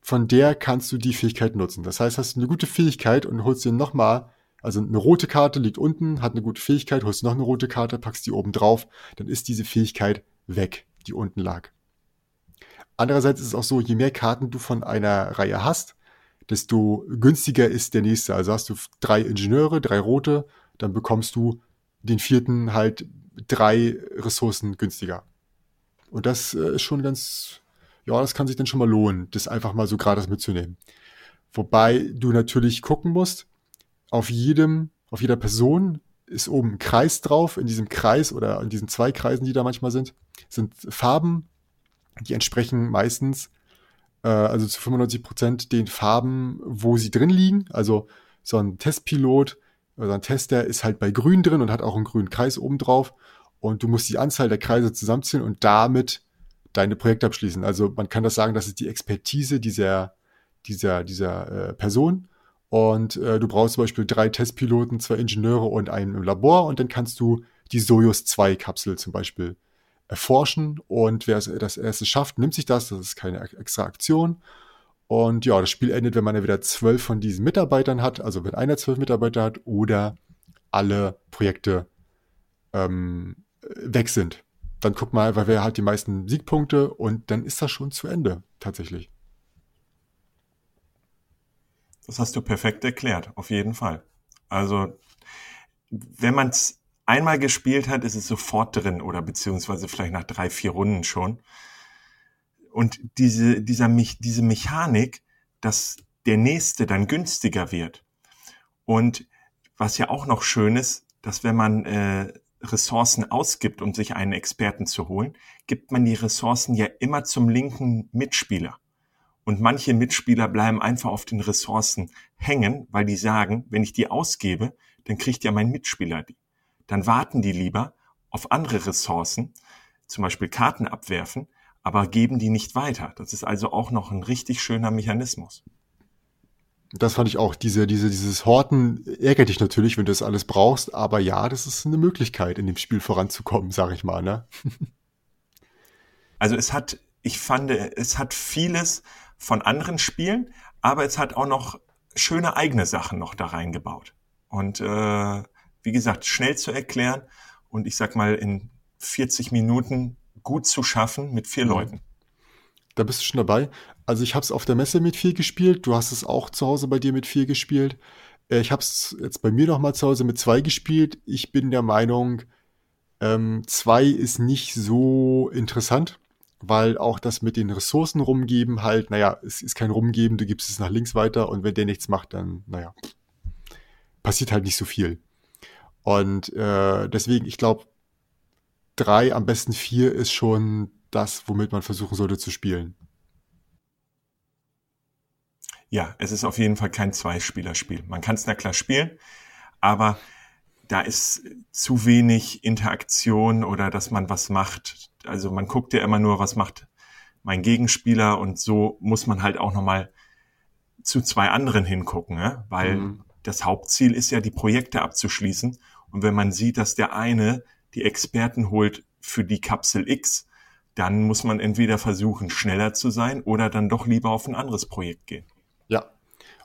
von der kannst du die Fähigkeit nutzen. Das heißt, hast du eine gute Fähigkeit und holst dir nochmal, also eine rote Karte liegt unten, hat eine gute Fähigkeit, holst noch eine rote Karte, packst die oben drauf, dann ist diese Fähigkeit weg, die unten lag. Andererseits ist es auch so, je mehr Karten du von einer Reihe hast, desto günstiger ist der nächste. Also hast du drei Ingenieure, drei rote, dann bekommst du den vierten halt drei Ressourcen günstiger. Und das äh, ist schon ganz, ja, das kann sich dann schon mal lohnen, das einfach mal so gratis mitzunehmen. Wobei du natürlich gucken musst, auf jedem, auf jeder Person ist oben ein Kreis drauf. In diesem Kreis oder in diesen zwei Kreisen, die da manchmal sind, sind Farben, die entsprechen meistens, äh, also zu 95 Prozent den Farben, wo sie drin liegen. Also so ein Testpilot oder ein Tester ist halt bei grün drin und hat auch einen grünen Kreis oben drauf. Und du musst die Anzahl der Kreise zusammenzählen und damit deine Projekte abschließen. Also man kann das sagen, das ist die Expertise dieser, dieser, dieser äh, Person. Und äh, du brauchst zum Beispiel drei Testpiloten, zwei Ingenieure und einen im Labor und dann kannst du die Soyuz 2 Kapsel zum Beispiel erforschen und wer das erste schafft, nimmt sich das, das ist keine extra Aktion. Und ja, das Spiel endet, wenn man entweder zwölf von diesen Mitarbeitern hat, also wenn einer zwölf Mitarbeiter hat oder alle Projekte ähm, weg sind. Dann guck mal, weil wer hat die meisten Siegpunkte und dann ist das schon zu Ende, tatsächlich. Das hast du perfekt erklärt, auf jeden Fall. Also, wenn man es einmal gespielt hat, ist es sofort drin oder beziehungsweise vielleicht nach drei, vier Runden schon. Und diese, dieser, diese Mechanik, dass der nächste dann günstiger wird. Und was ja auch noch schön ist, dass wenn man äh, Ressourcen ausgibt, um sich einen Experten zu holen, gibt man die Ressourcen ja immer zum linken Mitspieler. Und manche Mitspieler bleiben einfach auf den Ressourcen hängen, weil die sagen, wenn ich die ausgebe, dann kriegt ja mein Mitspieler die. Dann warten die lieber auf andere Ressourcen, zum Beispiel Karten abwerfen, aber geben die nicht weiter. Das ist also auch noch ein richtig schöner Mechanismus. Das fand ich auch. Diese, diese, dieses Horten ärgert dich natürlich, wenn du das alles brauchst, aber ja, das ist eine Möglichkeit, in dem Spiel voranzukommen, sag ich mal, ne? also es hat, ich fand, es hat vieles, von anderen Spielen, aber es hat auch noch schöne eigene Sachen noch da reingebaut. Und äh, wie gesagt, schnell zu erklären und ich sag mal in 40 Minuten gut zu schaffen mit vier mhm. Leuten. Da bist du schon dabei. Also ich habe es auf der Messe mit vier gespielt. Du hast es auch zu Hause bei dir mit vier gespielt. Äh, ich habe es jetzt bei mir noch mal zu Hause mit zwei gespielt. Ich bin der Meinung, ähm, zwei ist nicht so interessant weil auch das mit den Ressourcen rumgeben halt, naja, es ist kein Rumgeben, du gibst es nach links weiter und wenn der nichts macht, dann, naja, passiert halt nicht so viel. Und äh, deswegen, ich glaube, drei, am besten vier ist schon das, womit man versuchen sollte zu spielen. Ja, es ist auf jeden Fall kein Zweispielerspiel. Man kann es na klar spielen, aber da ist zu wenig Interaktion oder dass man was macht. Also man guckt ja immer nur, was macht mein Gegenspieler und so muss man halt auch nochmal zu zwei anderen hingucken, ne? weil mhm. das Hauptziel ist ja, die Projekte abzuschließen. Und wenn man sieht, dass der eine die Experten holt für die Kapsel X, dann muss man entweder versuchen, schneller zu sein oder dann doch lieber auf ein anderes Projekt gehen. Ja,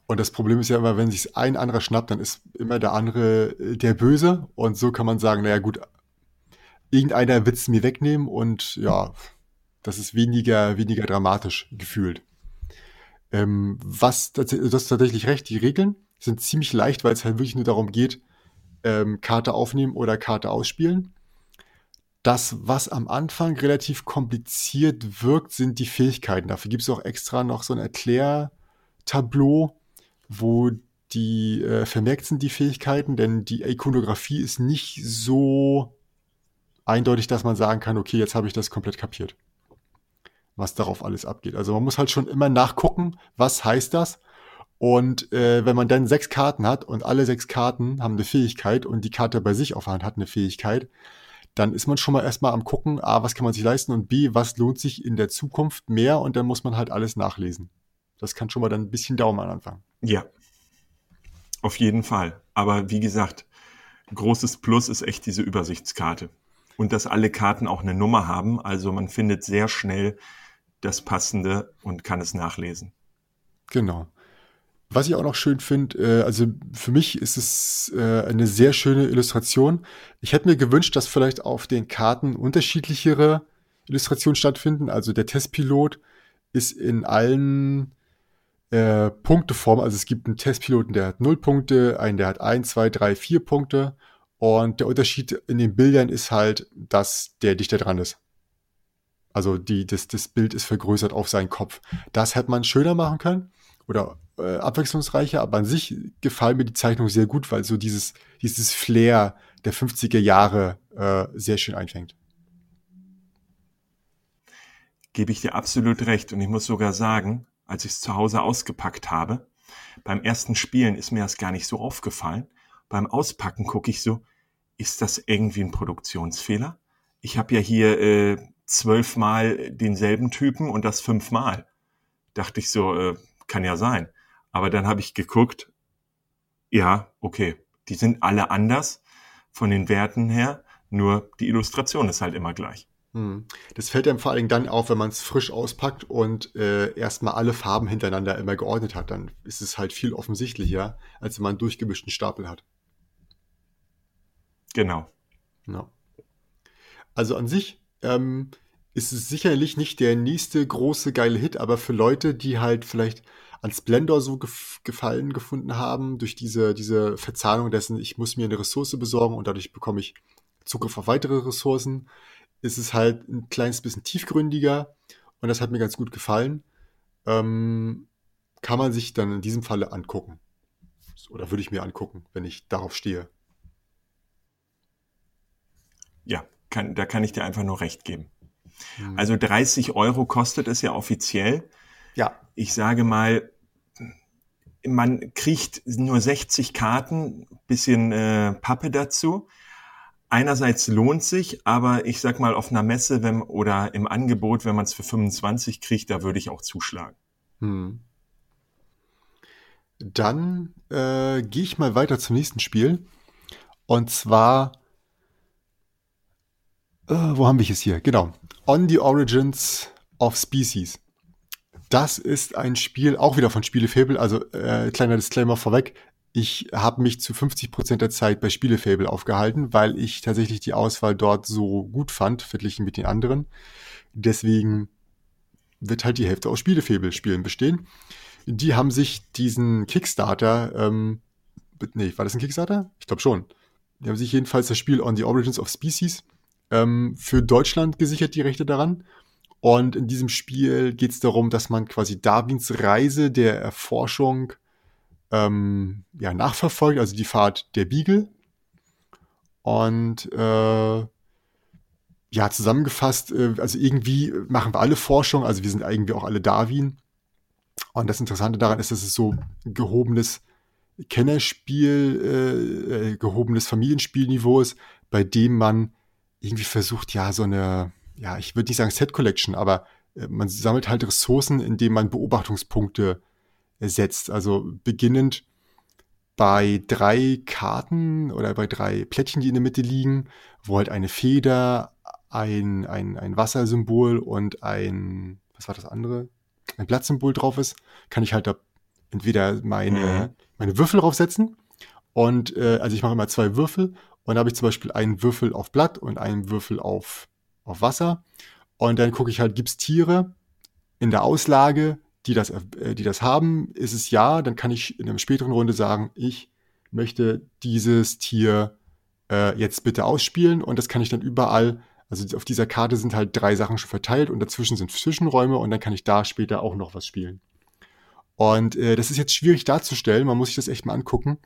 und das Problem ist ja immer, wenn sich ein anderer schnappt, dann ist immer der andere äh, der Böse. Und so kann man sagen, naja gut, irgendeiner wird es mir wegnehmen und ja, das ist weniger, weniger dramatisch gefühlt. Ähm, was, das ist tatsächlich recht, die Regeln sind ziemlich leicht, weil es halt wirklich nur darum geht, ähm, Karte aufnehmen oder Karte ausspielen. Das, was am Anfang relativ kompliziert wirkt, sind die Fähigkeiten. Dafür gibt es auch extra noch so ein Erklärtableau, wo die äh, vermerkt sind, die Fähigkeiten, denn die Ikonografie ist nicht so eindeutig, dass man sagen kann, okay, jetzt habe ich das komplett kapiert, was darauf alles abgeht. Also man muss halt schon immer nachgucken, was heißt das. Und äh, wenn man dann sechs Karten hat und alle sechs Karten haben eine Fähigkeit und die Karte bei sich auf der Hand hat eine Fähigkeit, dann ist man schon mal erstmal am gucken, A, was kann man sich leisten und B, was lohnt sich in der Zukunft mehr und dann muss man halt alles nachlesen. Das kann schon mal dann ein bisschen Daumen am Anfang. Ja, auf jeden Fall. Aber wie gesagt, großes Plus ist echt diese Übersichtskarte. Und dass alle Karten auch eine Nummer haben. Also man findet sehr schnell das Passende und kann es nachlesen. Genau. Was ich auch noch schön finde, äh, also für mich ist es äh, eine sehr schöne Illustration. Ich hätte mir gewünscht, dass vielleicht auf den Karten unterschiedlichere Illustrationen stattfinden. Also der Testpilot ist in allen äh, Punkteform. Also es gibt einen Testpiloten, der hat 0 Punkte, einen, der hat 1, 2, 3, 4 Punkte Und der Unterschied in den Bildern ist halt, dass der dichter dran ist. Also die, das, das Bild ist vergrößert auf seinen Kopf. Das hätte man schöner machen können oder äh, abwechslungsreicher, aber an sich gefallen mir die Zeichnungen sehr gut, weil so dieses, dieses Flair der 50er Jahre äh, sehr schön einfängt. Gebe ich dir absolut recht. Und ich muss sogar sagen, als ich es zu Hause ausgepackt habe, beim ersten Spielen ist mir das gar nicht so aufgefallen. Beim Auspacken gucke ich so, ist das irgendwie ein Produktionsfehler? Ich habe ja hier äh, zwölfmal denselben Typen und das fünfmal. Dachte ich so, äh, kann ja sein. Aber dann habe ich geguckt, ja, okay, die sind alle anders von den Werten her, nur die Illustration ist halt immer gleich. Hm. Das fällt einem vor allen Dingen dann auf, wenn man es frisch auspackt und äh, erstmal alle Farben hintereinander immer geordnet hat. Dann ist es halt viel offensichtlicher, als wenn man einen durchgemischten Stapel hat. Genau. Ja. Also an sich ähm, ist es sicherlich nicht der nächste große geile Hit, aber für Leute, die halt vielleicht an Splendor so gef gefallen gefunden haben, durch diese, diese Verzahnung dessen, ich muss mir eine Ressource besorgen und dadurch bekomme ich Zugriff auf weitere Ressourcen, ist es halt ein kleines bisschen tiefgründiger und das hat mir ganz gut gefallen. Ähm, kann man sich dann in diesem Falle angucken. Oder würde ich mir angucken, wenn ich darauf stehe. Ja, kann, da kann ich dir einfach nur recht geben. Hm. Also 30 Euro kostet es ja offiziell. Ja. Ich sage mal, man kriegt nur 60 Karten, bisschen äh, Pappe dazu. Einerseits lohnt sich, aber ich sag mal auf einer Messe wenn, oder im Angebot, wenn man es für 25 kriegt, da würde ich auch zuschlagen. Hm. Dann äh, gehe ich mal weiter zum nächsten Spiel. Und zwar äh, wo haben wir es hier? Genau. On the Origins of Species. Das ist ein Spiel, auch wieder von Spielefable, also äh, kleiner Disclaimer vorweg. Ich habe mich zu 50 Prozent der Zeit bei Spielefable aufgehalten, weil ich tatsächlich die Auswahl dort so gut fand, verglichen mit den anderen. Deswegen wird halt die Hälfte aus Spielefable-Spielen bestehen. Die haben sich diesen Kickstarter, ähm, nee, war das ein Kickstarter? Ich glaube schon. Die haben sich jedenfalls das Spiel On the Origins of Species ähm, für Deutschland gesichert, die Rechte daran. Und in diesem Spiel geht es darum, dass man quasi Darwins Reise der Erforschung ähm, ja, nachverfolgt, also die Fahrt der Beagle. Und äh, ja, zusammengefasst, äh, also irgendwie machen wir alle Forschung, also wir sind irgendwie auch alle Darwin. Und das Interessante daran ist, dass es so gehobenes Kennerspiel, äh, äh gehobenes Familienspielniveau ist, bei dem man irgendwie versucht, ja, so eine, ja, ich würde nicht sagen Set Collection, aber äh, man sammelt halt Ressourcen, indem man Beobachtungspunkte setzt. Also beginnend bei drei Karten oder bei drei Plättchen, die in der Mitte liegen, wo halt eine Feder, ein, ein, ein Wassersymbol und ein, was war das andere? Ein Blattsymbol drauf ist, kann ich halt da entweder meine, mhm. meine Würfel draufsetzen. Und äh, also ich mache immer zwei Würfel und da habe ich zum Beispiel einen Würfel auf Blatt und einen Würfel auf, auf Wasser. Und dann gucke ich halt, gibt es Tiere in der Auslage, die das, äh, die das haben? Ist es ja, dann kann ich in einer späteren Runde sagen, ich möchte dieses Tier äh, jetzt bitte ausspielen. Und das kann ich dann überall, also auf dieser Karte sind halt drei Sachen schon verteilt und dazwischen sind Zwischenräume und dann kann ich da später auch noch was spielen. Und äh, das ist jetzt schwierig darzustellen, man muss sich das echt mal angucken.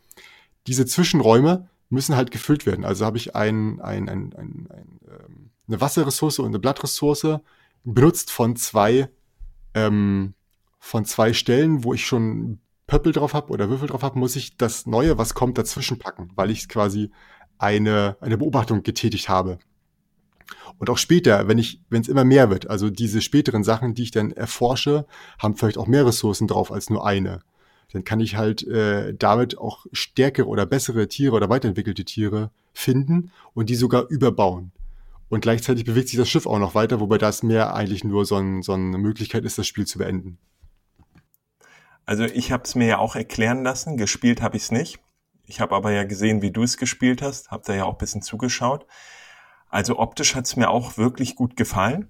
Diese Zwischenräume, müssen halt gefüllt werden. Also habe ich ein, ein, ein, ein, ein, ähm, eine Wasserressource und eine Blattressource benutzt von zwei, ähm, von zwei Stellen, wo ich schon Pöppel drauf habe oder Würfel drauf habe, muss ich das Neue, was kommt, dazwischen packen, weil ich quasi eine, eine Beobachtung getätigt habe. Und auch später, wenn ich, wenn es immer mehr wird, also diese späteren Sachen, die ich dann erforsche, haben vielleicht auch mehr Ressourcen drauf als nur eine dann kann ich halt äh, damit auch stärkere oder bessere Tiere oder weiterentwickelte Tiere finden und die sogar überbauen. Und gleichzeitig bewegt sich das Schiff auch noch weiter, wobei das mehr eigentlich nur so, ein, so eine Möglichkeit ist, das Spiel zu beenden. Also ich habe es mir ja auch erklären lassen, gespielt habe ich es nicht. Ich habe aber ja gesehen, wie du es gespielt hast, habe da ja auch ein bisschen zugeschaut. Also optisch hat es mir auch wirklich gut gefallen.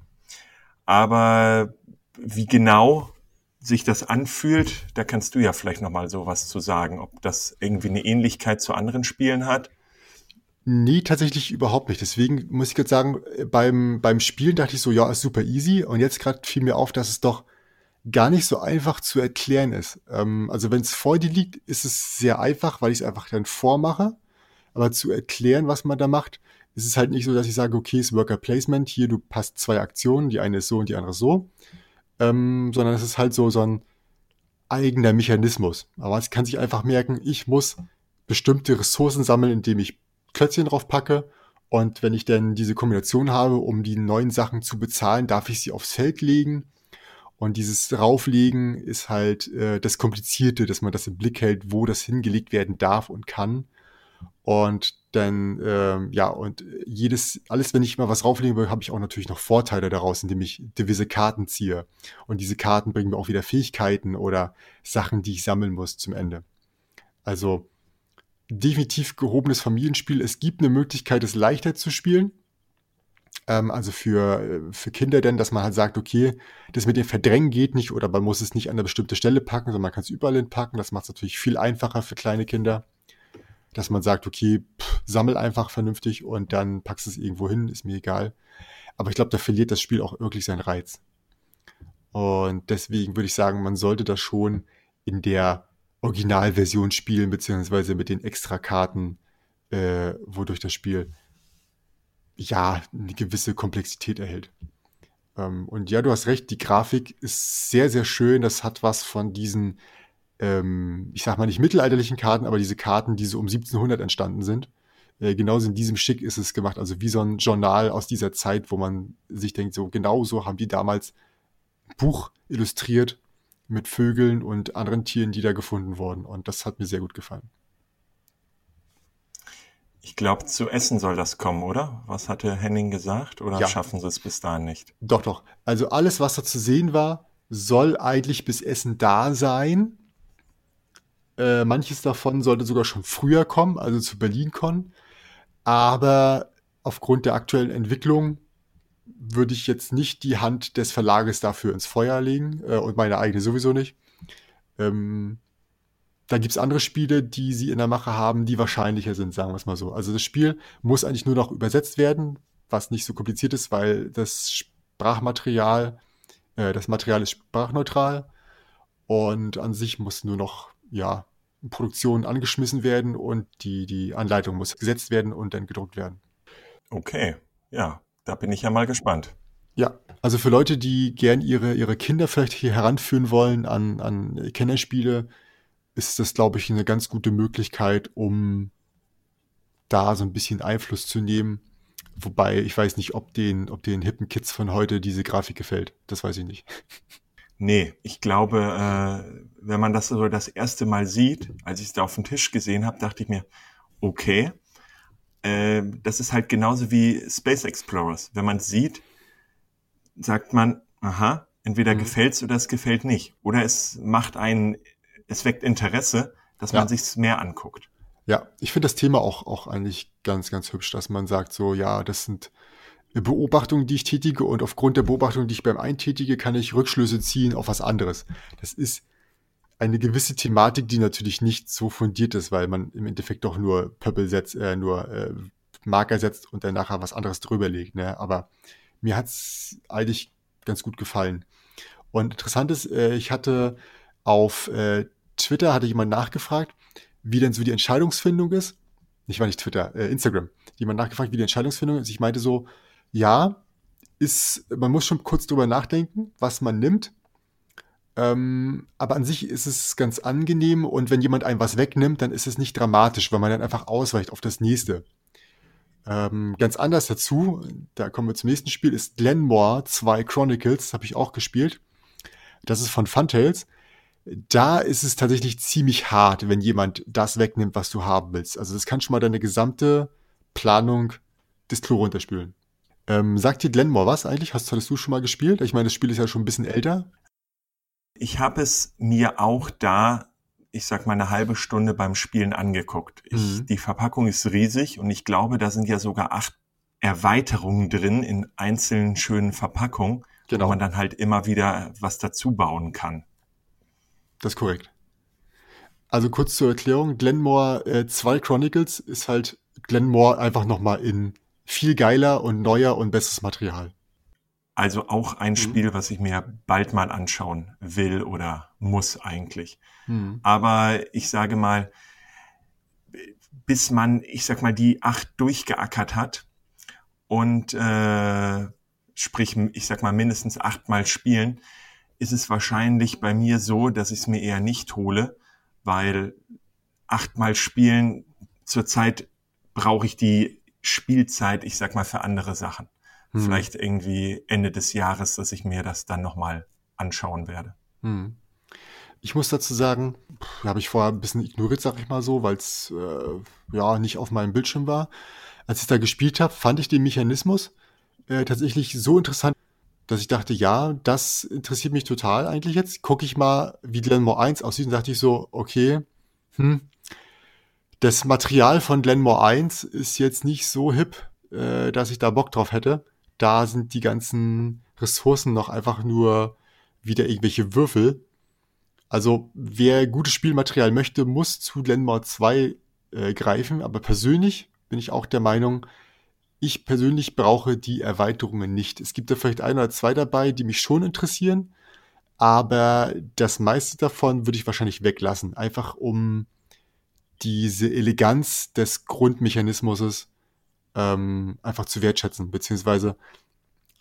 Aber wie genau sich das anfühlt, da kannst du ja vielleicht noch mal so was zu sagen, ob das irgendwie eine Ähnlichkeit zu anderen Spielen hat. Nee, tatsächlich überhaupt nicht. Deswegen muss ich gerade sagen, beim, beim Spielen dachte ich so, ja, ist super easy. Und jetzt gerade fiel mir auf, dass es doch gar nicht so einfach zu erklären ist. Ähm, also wenn es vor dir liegt, ist es sehr einfach, weil ich es einfach dann vormache. Aber zu erklären, was man da macht, ist es halt nicht so, dass ich sage, okay, ist Worker Placement, hier du passt zwei Aktionen, die eine ist so und die andere so. Ähm, sondern es ist halt so, so ein eigener Mechanismus. Aber es kann sich einfach merken, ich muss bestimmte Ressourcen sammeln, indem ich Klötzchen drauf packe. Und wenn ich dann diese Kombination habe, um die neuen Sachen zu bezahlen, darf ich sie aufs Feld legen. Und dieses Rauflegen ist halt äh, das Komplizierte, dass man das im Blick hält, wo das hingelegt werden darf und kann. Und dann, ähm, ja, und jedes, alles, wenn ich mal was rauflegen will, habe ich auch natürlich noch Vorteile daraus, indem ich gewisse Karten ziehe. Und diese Karten bringen mir auch wieder Fähigkeiten oder Sachen, die ich sammeln muss zum Ende. Also definitiv gehobenes Familienspiel. Es gibt eine Möglichkeit, es leichter zu spielen. Ähm, also für, für Kinder denn, dass man halt sagt, okay, das mit dem Verdrängen geht nicht oder man muss es nicht an eine bestimmte Stelle packen, sondern man kann es überall hinpacken. Das macht es natürlich viel einfacher für kleine Kinder dass man sagt, okay, pff, sammel einfach vernünftig und dann packst es irgendwo hin, ist mir egal. Aber ich glaube, da verliert das Spiel auch wirklich seinen Reiz. Und deswegen würde ich sagen, man sollte das schon in der Originalversion spielen, beziehungsweise mit den Extrakarten, äh, wodurch das Spiel ja eine gewisse Komplexität erhält. Ähm, und ja, du hast recht, die Grafik ist sehr, sehr schön. Das hat was von diesen ähm, ich sag mal nicht mittelalterlichen Karten, aber diese Karten, die so um 1700 entstanden sind. Äh, genauso in diesem Schick ist es gemacht, also wie so ein Journal aus dieser Zeit, wo man sich denkt, so genau so haben die damals ein Buch illustriert mit Vögeln und anderen Tieren, die da gefunden wurden. Und das hat mir sehr gut gefallen. Ich glaube, zu essen soll das kommen, oder? Was hatte Henning gesagt? Oder ja. schaffen sie es bis dahin nicht? Doch, doch. Also alles, was da zu sehen war, soll eigentlich bis Essen da sein. Äh, manches davon sollte sogar schon früher kommen, also zu BerlinCon. Aber aufgrund der aktuellen Entwicklung würde ich jetzt nicht die Hand des Verlages dafür ins Feuer legen äh, und meine eigene sowieso nicht. Ähm, da gibt's andere Spiele, die sie in der Mache haben, die wahrscheinlicher sind, sagen wir es mal so. Also das Spiel muss eigentlich nur noch übersetzt werden, was nicht so kompliziert ist, weil das Sprachmaterial, äh, das Material ist sprachneutral und an sich muss nur noch ja, Produktion angeschmissen werden und die, die Anleitung muss gesetzt werden und dann gedruckt werden. Okay, ja, da bin ich ja mal gespannt. Ja, also für Leute, die gern ihre, ihre Kinder vielleicht hier heranführen wollen an, an Kennerspiele, ist das, glaube ich, eine ganz gute Möglichkeit, um da so ein bisschen Einfluss zu nehmen. Wobei ich weiß nicht, ob den, ob den hippen Kids von heute diese Grafik gefällt. Das weiß ich nicht. Nee, ich glaube, äh, wenn man das so das erste Mal sieht, als ich es da auf dem Tisch gesehen habe, dachte ich mir, okay, äh, das ist halt genauso wie Space Explorers. Wenn man sieht, sagt man, aha, entweder mhm. gefällt's oder es gefällt nicht. Oder es macht einen, es weckt Interesse, dass ja. man sich's mehr anguckt. Ja, ich finde das Thema auch, auch eigentlich ganz, ganz hübsch, dass man sagt so, ja, das sind Beobachtung, die ich tätige und aufgrund der Beobachtung, die ich beim eintätige, kann ich Rückschlüsse ziehen auf was anderes. Das ist eine gewisse Thematik, die natürlich nicht so fundiert ist, weil man im Endeffekt doch nur Pöppel setzt, äh, nur äh, Marker setzt und dann nachher was anderes drüber legt. Ne? Aber mir hat's eigentlich ganz gut gefallen. Und interessant ist, äh, ich hatte auf äh, Twitter hatte jemand nachgefragt, wie denn so die Entscheidungsfindung ist. Ich war nicht Twitter, äh, Instagram. Jemand nachgefragt, wie die Entscheidungsfindung ist. Ich meinte so, ja, ist, man muss schon kurz drüber nachdenken, was man nimmt. Ähm, aber an sich ist es ganz angenehm und wenn jemand einem was wegnimmt, dann ist es nicht dramatisch, weil man dann einfach ausweicht auf das nächste. Ähm, ganz anders dazu, da kommen wir zum nächsten Spiel, ist Glenmore 2 Chronicles, habe ich auch gespielt. Das ist von Funtails. Da ist es tatsächlich ziemlich hart, wenn jemand das wegnimmt, was du haben willst. Also das kann schon mal deine gesamte Planung des Klo runterspülen. Ähm, sagt dir Glenmore was eigentlich? Hast, hattest du schon mal gespielt? Ich meine, das Spiel ist ja schon ein bisschen älter. Ich habe es mir auch da, ich sag mal, eine halbe Stunde beim Spielen angeguckt. Ich, mhm. Die Verpackung ist riesig und ich glaube, da sind ja sogar acht Erweiterungen drin in einzelnen schönen Verpackungen, genau. wo man dann halt immer wieder was dazu bauen kann. Das ist korrekt. Also kurz zur Erklärung, Glenmore 2 äh, Chronicles ist halt Glenmore einfach nochmal in viel geiler und neuer und besseres Material. Also auch ein mhm. Spiel, was ich mir bald mal anschauen will oder muss eigentlich. Mhm. Aber ich sage mal, bis man, ich sag mal, die acht durchgeackert hat und äh, sprich, ich sag mal, mindestens achtmal spielen, ist es wahrscheinlich bei mir so, dass ich es mir eher nicht hole, weil achtmal spielen zurzeit brauche ich die Spielzeit, ich sag mal, für andere Sachen. Hm. Vielleicht irgendwie Ende des Jahres, dass ich mir das dann nochmal anschauen werde. Hm. Ich muss dazu sagen, habe ich vorher ein bisschen ignoriert, sag ich mal so, weil es äh, ja nicht auf meinem Bildschirm war. Als ich da gespielt habe, fand ich den Mechanismus äh, tatsächlich so interessant, dass ich dachte, ja, das interessiert mich total eigentlich jetzt. Gucke ich mal, wie Glenmore 1 aussieht und dachte ich so, okay, hm, das Material von Glenmore 1 ist jetzt nicht so hip, äh, dass ich da Bock drauf hätte. Da sind die ganzen Ressourcen noch einfach nur wieder irgendwelche Würfel. Also wer gutes Spielmaterial möchte, muss zu Glenmore 2 äh, greifen. Aber persönlich bin ich auch der Meinung, ich persönlich brauche die Erweiterungen nicht. Es gibt da vielleicht ein oder zwei dabei, die mich schon interessieren, aber das meiste davon würde ich wahrscheinlich weglassen, einfach um diese Eleganz des Grundmechanismus ähm, einfach zu wertschätzen, beziehungsweise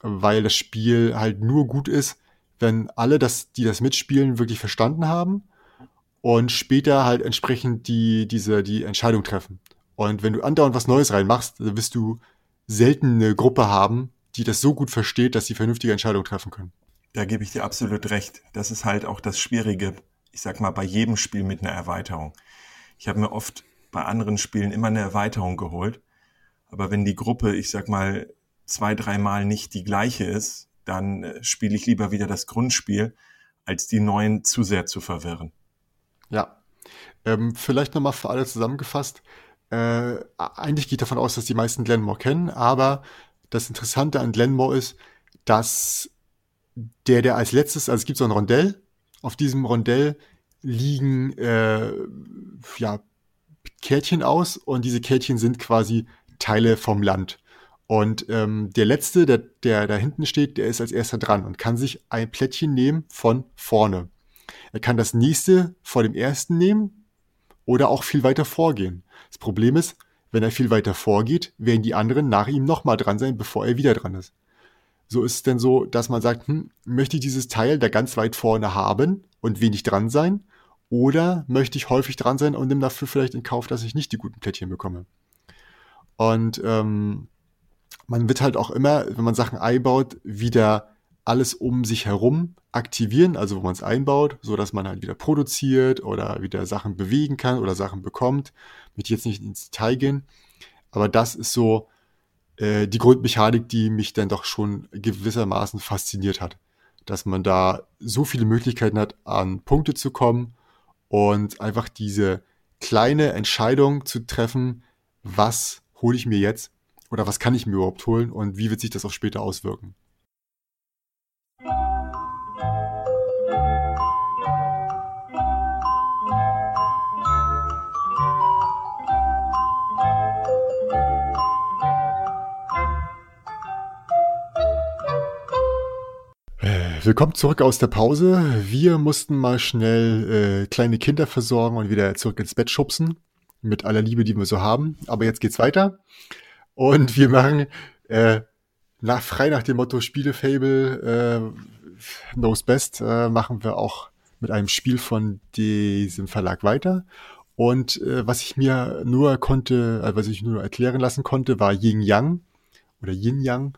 weil das Spiel halt nur gut ist, wenn alle, das, die das mitspielen, wirklich verstanden haben und später halt entsprechend die, diese, die Entscheidung treffen. Und wenn du andauernd was Neues reinmachst, dann wirst du selten eine Gruppe haben, die das so gut versteht, dass sie vernünftige Entscheidungen treffen können. Da gebe ich dir absolut recht. Das ist halt auch das Schwierige, ich sag mal, bei jedem Spiel mit einer Erweiterung. Ich habe mir oft bei anderen Spielen immer eine Erweiterung geholt. Aber wenn die Gruppe, ich sag mal, zwei, dreimal nicht die gleiche ist, dann äh, spiele ich lieber wieder das Grundspiel, als die neuen zu sehr zu verwirren. Ja. Ähm, vielleicht nochmal für alle zusammengefasst äh, eigentlich geht davon aus, dass die meisten Glenmore kennen, aber das Interessante an Glenmore ist, dass der, der als letztes, also es gibt so ein Rondell, auf diesem Rondell liegen äh, ja, Kärtchen aus und diese Kärtchen sind quasi Teile vom Land. Und ähm, der letzte, der, der da hinten steht, der ist als erster dran und kann sich ein Plättchen nehmen von vorne. Er kann das nächste vor dem ersten nehmen oder auch viel weiter vorgehen. Das Problem ist, wenn er viel weiter vorgeht, werden die anderen nach ihm nochmal dran sein, bevor er wieder dran ist. So ist es denn so, dass man sagt, hm, möchte ich dieses Teil da ganz weit vorne haben und wenig dran sein? Oder möchte ich häufig dran sein und nehme dafür vielleicht in Kauf, dass ich nicht die guten Plättchen bekomme? Und ähm, man wird halt auch immer, wenn man Sachen einbaut, wieder alles um sich herum aktivieren, also wo man es einbaut, so dass man halt wieder produziert oder wieder Sachen bewegen kann oder Sachen bekommt. Mit jetzt nicht ins Detail gehen, aber das ist so äh, die Grundmechanik, die mich dann doch schon gewissermaßen fasziniert hat, dass man da so viele Möglichkeiten hat, an Punkte zu kommen und einfach diese kleine Entscheidung zu treffen, was hole ich mir jetzt oder was kann ich mir überhaupt holen und wie wird sich das auch später auswirken. Willkommen zurück aus der Pause. Wir mussten mal schnell äh, kleine Kinder versorgen und wieder zurück ins Bett schubsen. Mit aller Liebe, die wir so haben. Aber jetzt geht's weiter. Und wir machen äh, nach, frei nach dem Motto Spielefable äh, knows best, äh, machen wir auch mit einem Spiel von diesem Verlag weiter. Und äh, was ich mir nur konnte, äh, was ich nur erklären lassen konnte, war Yin Yang oder Yin Yang.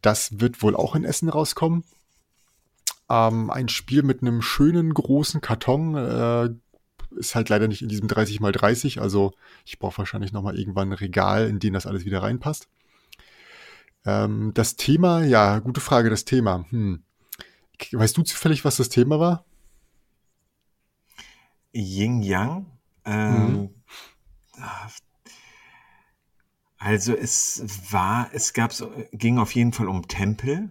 Das wird wohl auch in Essen rauskommen. Ähm, ein Spiel mit einem schönen großen Karton. Äh, ist halt leider nicht in diesem 30 x 30, also ich brauche wahrscheinlich nochmal irgendwann ein Regal, in den das alles wieder reinpasst. Ähm, das Thema, ja, gute Frage, das Thema. Hm. Weißt du zufällig, was das Thema war? Yin Yang. Ähm, mhm. Also es war, es gab ging auf jeden Fall um Tempel.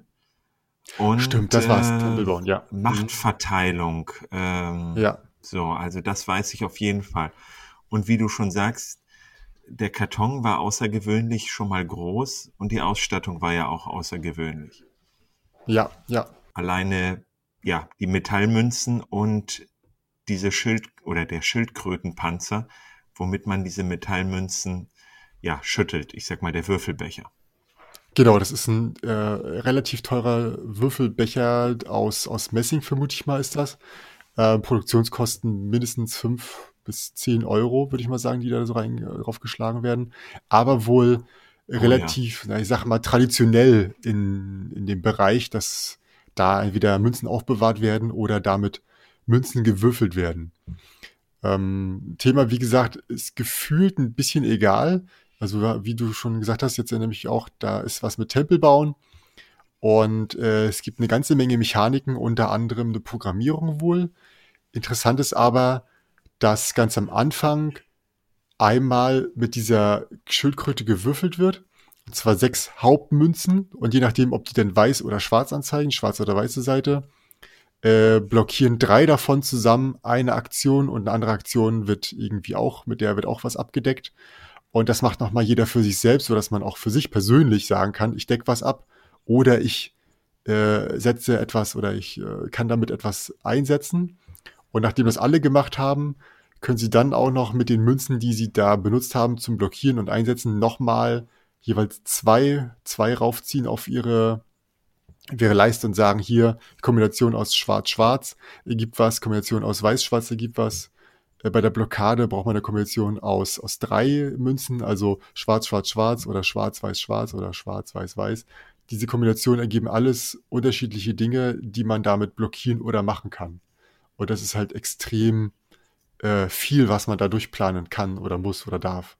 Und, Stimmt, das war's. Tempelborn, ja. Mhm. Machtverteilung. Ähm, ja. So, also das weiß ich auf jeden Fall. Und wie du schon sagst, der Karton war außergewöhnlich schon mal groß und die Ausstattung war ja auch außergewöhnlich. Ja, ja. Alleine, ja, die Metallmünzen und diese Schild oder der Schildkrötenpanzer, womit man diese Metallmünzen ja schüttelt. Ich sag mal der Würfelbecher. Genau, das ist ein äh, relativ teurer Würfelbecher aus, aus Messing, vermute ich mal, ist das. Äh, Produktionskosten mindestens fünf bis zehn Euro, würde ich mal sagen, die da so rein äh, draufgeschlagen werden. Aber wohl oh, relativ, ja. na, ich sag mal, traditionell in, in dem Bereich, dass da entweder Münzen aufbewahrt werden oder damit Münzen gewürfelt werden. Ähm, Thema, wie gesagt, ist gefühlt ein bisschen egal. Also wie du schon gesagt hast, jetzt nämlich auch, da ist was mit Tempel bauen. Und äh, es gibt eine ganze Menge Mechaniken, unter anderem eine Programmierung wohl. Interessant ist aber, dass ganz am Anfang einmal mit dieser Schildkröte gewürfelt wird. Und zwar sechs Hauptmünzen. Und je nachdem, ob die denn weiß oder schwarz anzeigen, schwarze oder weiße Seite, äh, blockieren drei davon zusammen eine Aktion und eine andere Aktion wird irgendwie auch, mit der wird auch was abgedeckt. Und das macht nochmal jeder für sich selbst, sodass man auch für sich persönlich sagen kann, ich decke was ab oder ich äh, setze etwas oder ich äh, kann damit etwas einsetzen. Und nachdem das alle gemacht haben, können sie dann auch noch mit den Münzen, die sie da benutzt haben zum Blockieren und Einsetzen, nochmal jeweils zwei, zwei raufziehen auf ihre wäre Leiste und sagen, hier, Kombination aus Schwarz-Schwarz ergibt was, Kombination aus Weiß-Schwarz ergibt was. Äh, bei der Blockade braucht man eine Kombination aus, aus drei Münzen, also Schwarz-Schwarz-Schwarz oder Schwarz-Weiß-Schwarz oder Schwarz-Weiß-Weiß. Diese Kombinationen ergeben alles unterschiedliche Dinge, die man damit blockieren oder machen kann. Und das ist halt extrem äh, viel, was man da durchplanen kann oder muss oder darf.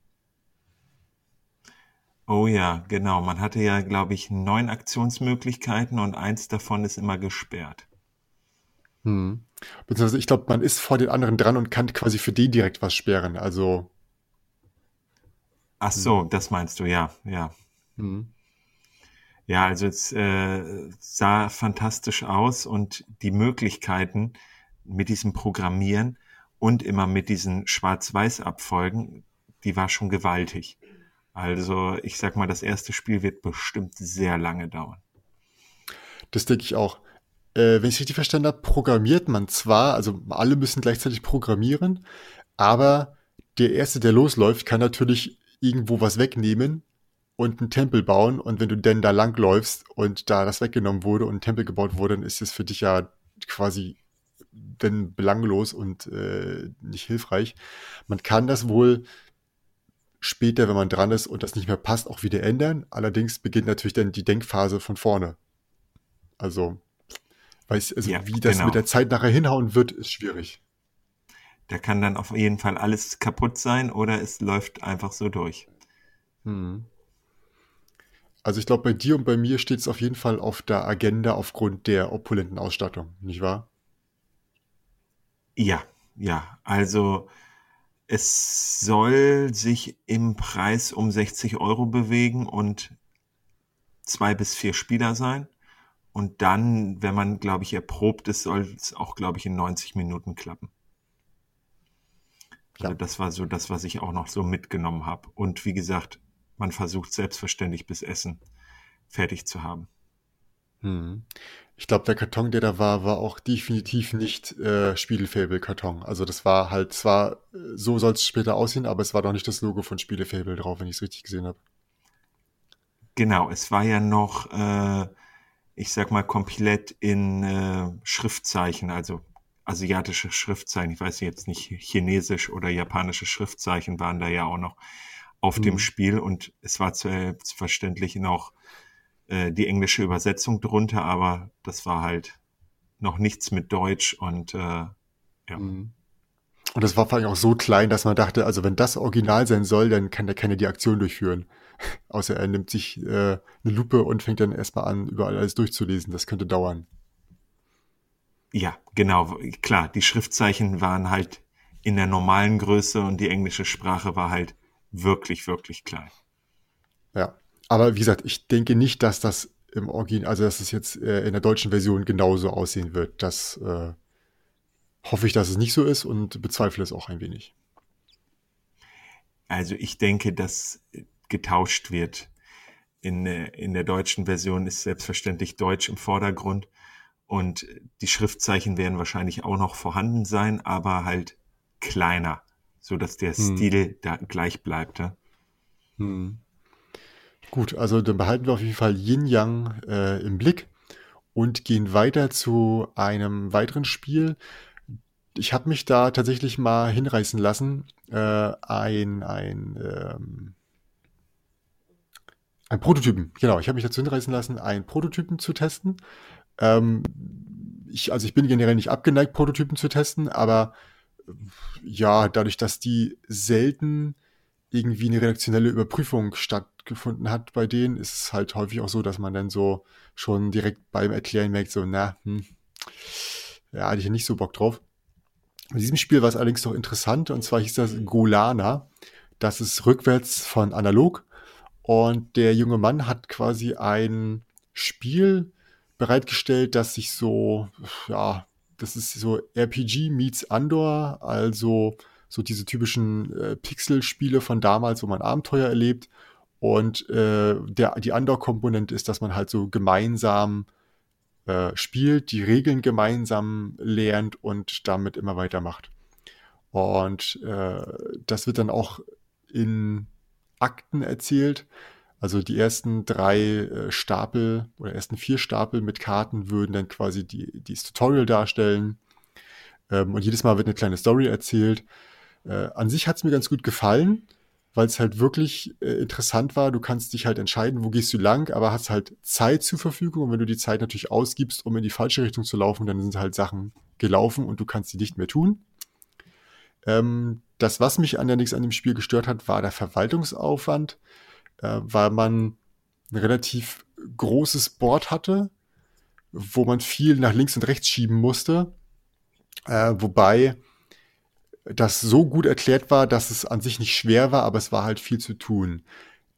Oh ja, genau. Man hatte ja, glaube ich, neun Aktionsmöglichkeiten und eins davon ist immer gesperrt. Hm. Beziehungsweise ich glaube, man ist vor den anderen dran und kann quasi für den direkt was sperren. Also. Ach so, hm. das meinst du, ja, ja. Hm. Ja, also es äh, sah fantastisch aus und die Möglichkeiten mit diesem Programmieren und immer mit diesen Schwarz-Weiß-Abfolgen, die war schon gewaltig. Also ich sag mal, das erste Spiel wird bestimmt sehr lange dauern. Das denke ich auch. Äh, wenn ich richtig verstanden habe, programmiert man zwar, also alle müssen gleichzeitig programmieren, aber der Erste, der losläuft, kann natürlich irgendwo was wegnehmen und einen Tempel bauen. Und wenn du denn da langläufst und da das weggenommen wurde und ein Tempel gebaut wurde, dann ist es für dich ja quasi denn belanglos und äh, nicht hilfreich. Man kann das wohl später, wenn man dran ist und das nicht mehr passt, auch wieder ändern. Allerdings beginnt natürlich dann die Denkphase von vorne. Also, weiß, also ja, wie das genau. mit der Zeit nachher hinhauen wird, ist schwierig. Da kann dann auf jeden Fall alles kaputt sein oder es läuft einfach so durch. Hm. Also ich glaube, bei dir und bei mir steht es auf jeden Fall auf der Agenda aufgrund der opulenten Ausstattung, nicht wahr? Ja, ja. Also es soll sich im Preis um 60 Euro bewegen und zwei bis vier Spieler sein. Und dann, wenn man, glaube ich, erprobt ist, soll es auch, glaube ich, in 90 Minuten klappen. Also das war so das, was ich auch noch so mitgenommen habe. Und wie gesagt, man versucht selbstverständlich bis Essen fertig zu haben. Hm. Ich glaube, der Karton, der da war, war auch definitiv nicht äh, Spielefable-Karton. Also das war halt zwar, äh, so soll es später aussehen, aber es war doch nicht das Logo von Spielefable drauf, wenn ich es richtig gesehen habe. Genau, es war ja noch, äh, ich sag mal, komplett in äh, Schriftzeichen, also asiatische Schriftzeichen. Ich weiß jetzt nicht, chinesisch oder japanische Schriftzeichen waren da ja auch noch auf mhm. dem Spiel und es war selbstverständlich noch äh, die englische Übersetzung drunter, aber das war halt noch nichts mit Deutsch und äh, ja. Mhm. Und das war vor allem auch so klein, dass man dachte, also wenn das original sein soll, dann kann der keine die Aktion durchführen. Außer er nimmt sich äh, eine Lupe und fängt dann erstmal an, überall alles durchzulesen. Das könnte dauern. Ja, genau. Klar, die Schriftzeichen waren halt in der normalen Größe und die englische Sprache war halt wirklich, wirklich klein. Ja. Aber wie gesagt, ich denke nicht, dass das im Original, also dass es jetzt äh, in der deutschen Version genauso aussehen wird. Das äh, hoffe ich, dass es nicht so ist und bezweifle es auch ein wenig. Also ich denke, dass getauscht wird. In, in der deutschen Version ist selbstverständlich Deutsch im Vordergrund und die Schriftzeichen werden wahrscheinlich auch noch vorhanden sein, aber halt kleiner, so dass der hm. Stil da gleich bleibt. Ja? Hm. Gut, also dann behalten wir auf jeden Fall Yin Yang äh, im Blick und gehen weiter zu einem weiteren Spiel. Ich habe mich da tatsächlich mal hinreißen lassen, äh, ein, ein, ähm, ein Prototypen, genau, ich habe mich dazu hinreißen lassen, einen Prototypen zu testen. Ähm, ich, also ich bin generell nicht abgeneigt, Prototypen zu testen, aber ja, dadurch, dass die selten irgendwie eine redaktionelle Überprüfung stattgefunden hat bei denen, ist es halt häufig auch so, dass man dann so schon direkt beim Erklären merkt, so, na, hm, ja, hatte ich nicht so Bock drauf. In diesem Spiel war es allerdings doch interessant, und zwar hieß das Golana. Das ist rückwärts von analog. Und der junge Mann hat quasi ein Spiel bereitgestellt, das sich so, ja, das ist so RPG meets Andor, also so diese typischen äh, Pixel-Spiele von damals, wo man Abenteuer erlebt. Und äh, der, die Andor-Komponente ist, dass man halt so gemeinsam äh, spielt, die Regeln gemeinsam lernt und damit immer weitermacht. Und äh, das wird dann auch in Akten erzählt. Also die ersten drei äh, Stapel oder ersten vier Stapel mit Karten würden dann quasi die, dieses Tutorial darstellen. Ähm, und jedes Mal wird eine kleine Story erzählt. Äh, an sich hat es mir ganz gut gefallen, weil es halt wirklich äh, interessant war. Du kannst dich halt entscheiden, wo gehst du lang, aber hast halt Zeit zur Verfügung. Und wenn du die Zeit natürlich ausgibst, um in die falsche Richtung zu laufen, dann sind halt Sachen gelaufen und du kannst sie nicht mehr tun. Ähm, das, was mich nichts an dem Spiel gestört hat, war der Verwaltungsaufwand äh, weil man ein relativ großes Board hatte, wo man viel nach links und rechts schieben musste. Äh, wobei das so gut erklärt war, dass es an sich nicht schwer war, aber es war halt viel zu tun.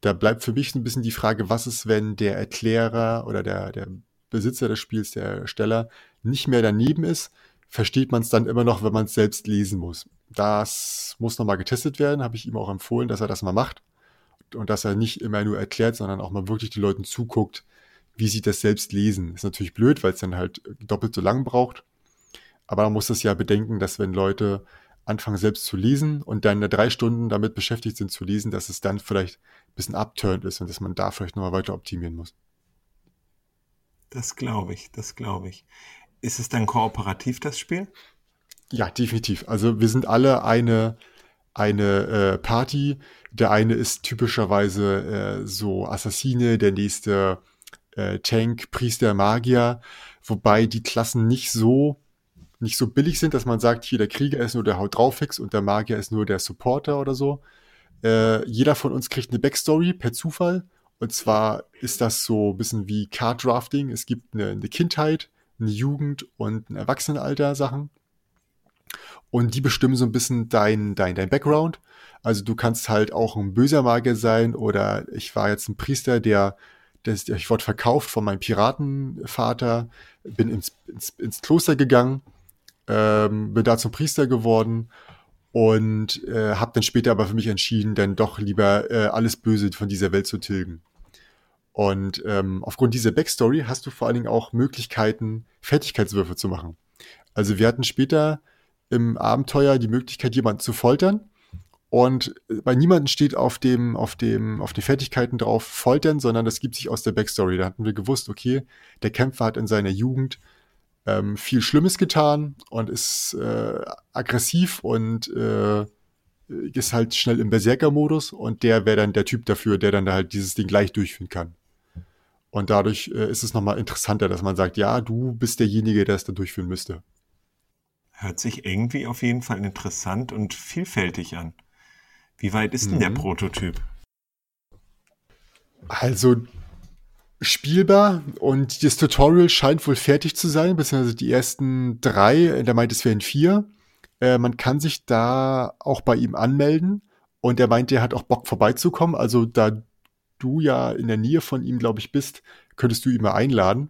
Da bleibt für mich ein bisschen die Frage, was ist, wenn der Erklärer oder der, der Besitzer des Spiels, der Ersteller, nicht mehr daneben ist? Versteht man es dann immer noch, wenn man es selbst lesen muss? Das muss nochmal getestet werden, habe ich ihm auch empfohlen, dass er das mal macht und dass er nicht immer nur erklärt, sondern auch mal wirklich die Leuten zuguckt, wie sie das selbst lesen. Ist natürlich blöd, weil es dann halt doppelt so lang braucht. Aber man muss das ja bedenken, dass wenn Leute anfangen selbst zu lesen und dann drei Stunden damit beschäftigt sind zu lesen, dass es dann vielleicht ein bisschen abturnt ist und dass man da vielleicht nochmal weiter optimieren muss. Das glaube ich, das glaube ich. Ist es dann kooperativ, das Spiel? Ja, definitiv. Also wir sind alle eine, eine äh, Party. Der eine ist typischerweise äh, so Assassine, der nächste äh, Tank, Priester, Magier, wobei die Klassen nicht so nicht so billig sind, dass man sagt, hier der Krieger ist nur der Haut draufix und der Magier ist nur der Supporter oder so. Äh, jeder von uns kriegt eine Backstory per Zufall. Und zwar ist das so ein bisschen wie Card Drafting. Es gibt eine, eine Kindheit, eine Jugend und ein Erwachsenenalter Sachen. Und die bestimmen so ein bisschen dein, dein, dein Background. Also du kannst halt auch ein böser Magier sein oder ich war jetzt ein Priester, der, der ich wurde verkauft von meinem Piratenvater, bin ins, ins, ins Kloster gegangen, ähm, bin da zum Priester geworden und äh, habe dann später aber für mich entschieden, dann doch lieber äh, alles Böse von dieser Welt zu tilgen. Und ähm, aufgrund dieser Backstory hast du vor allen Dingen auch Möglichkeiten, Fertigkeitswürfe zu machen. Also wir hatten später im Abenteuer die Möglichkeit, jemanden zu foltern. Und bei niemandem steht auf dem, auf dem, auf den Fertigkeiten drauf foltern, sondern das gibt sich aus der Backstory. Da hatten wir gewusst, okay, der Kämpfer hat in seiner Jugend ähm, viel Schlimmes getan und ist äh, aggressiv und äh, ist halt schnell im Berserker-Modus und der wäre dann der Typ dafür, der dann da halt dieses Ding gleich durchführen kann. Und dadurch äh, ist es nochmal interessanter, dass man sagt, ja, du bist derjenige, der es dann durchführen müsste. Hört sich irgendwie auf jeden Fall interessant und vielfältig an. Wie weit ist denn der mhm. Prototyp? Also spielbar und das Tutorial scheint wohl fertig zu sein, beziehungsweise die ersten drei, der meint, es wären vier. Äh, man kann sich da auch bei ihm anmelden und er meint, er hat auch Bock vorbeizukommen. Also da du ja in der Nähe von ihm, glaube ich, bist, könntest du ihn mal einladen.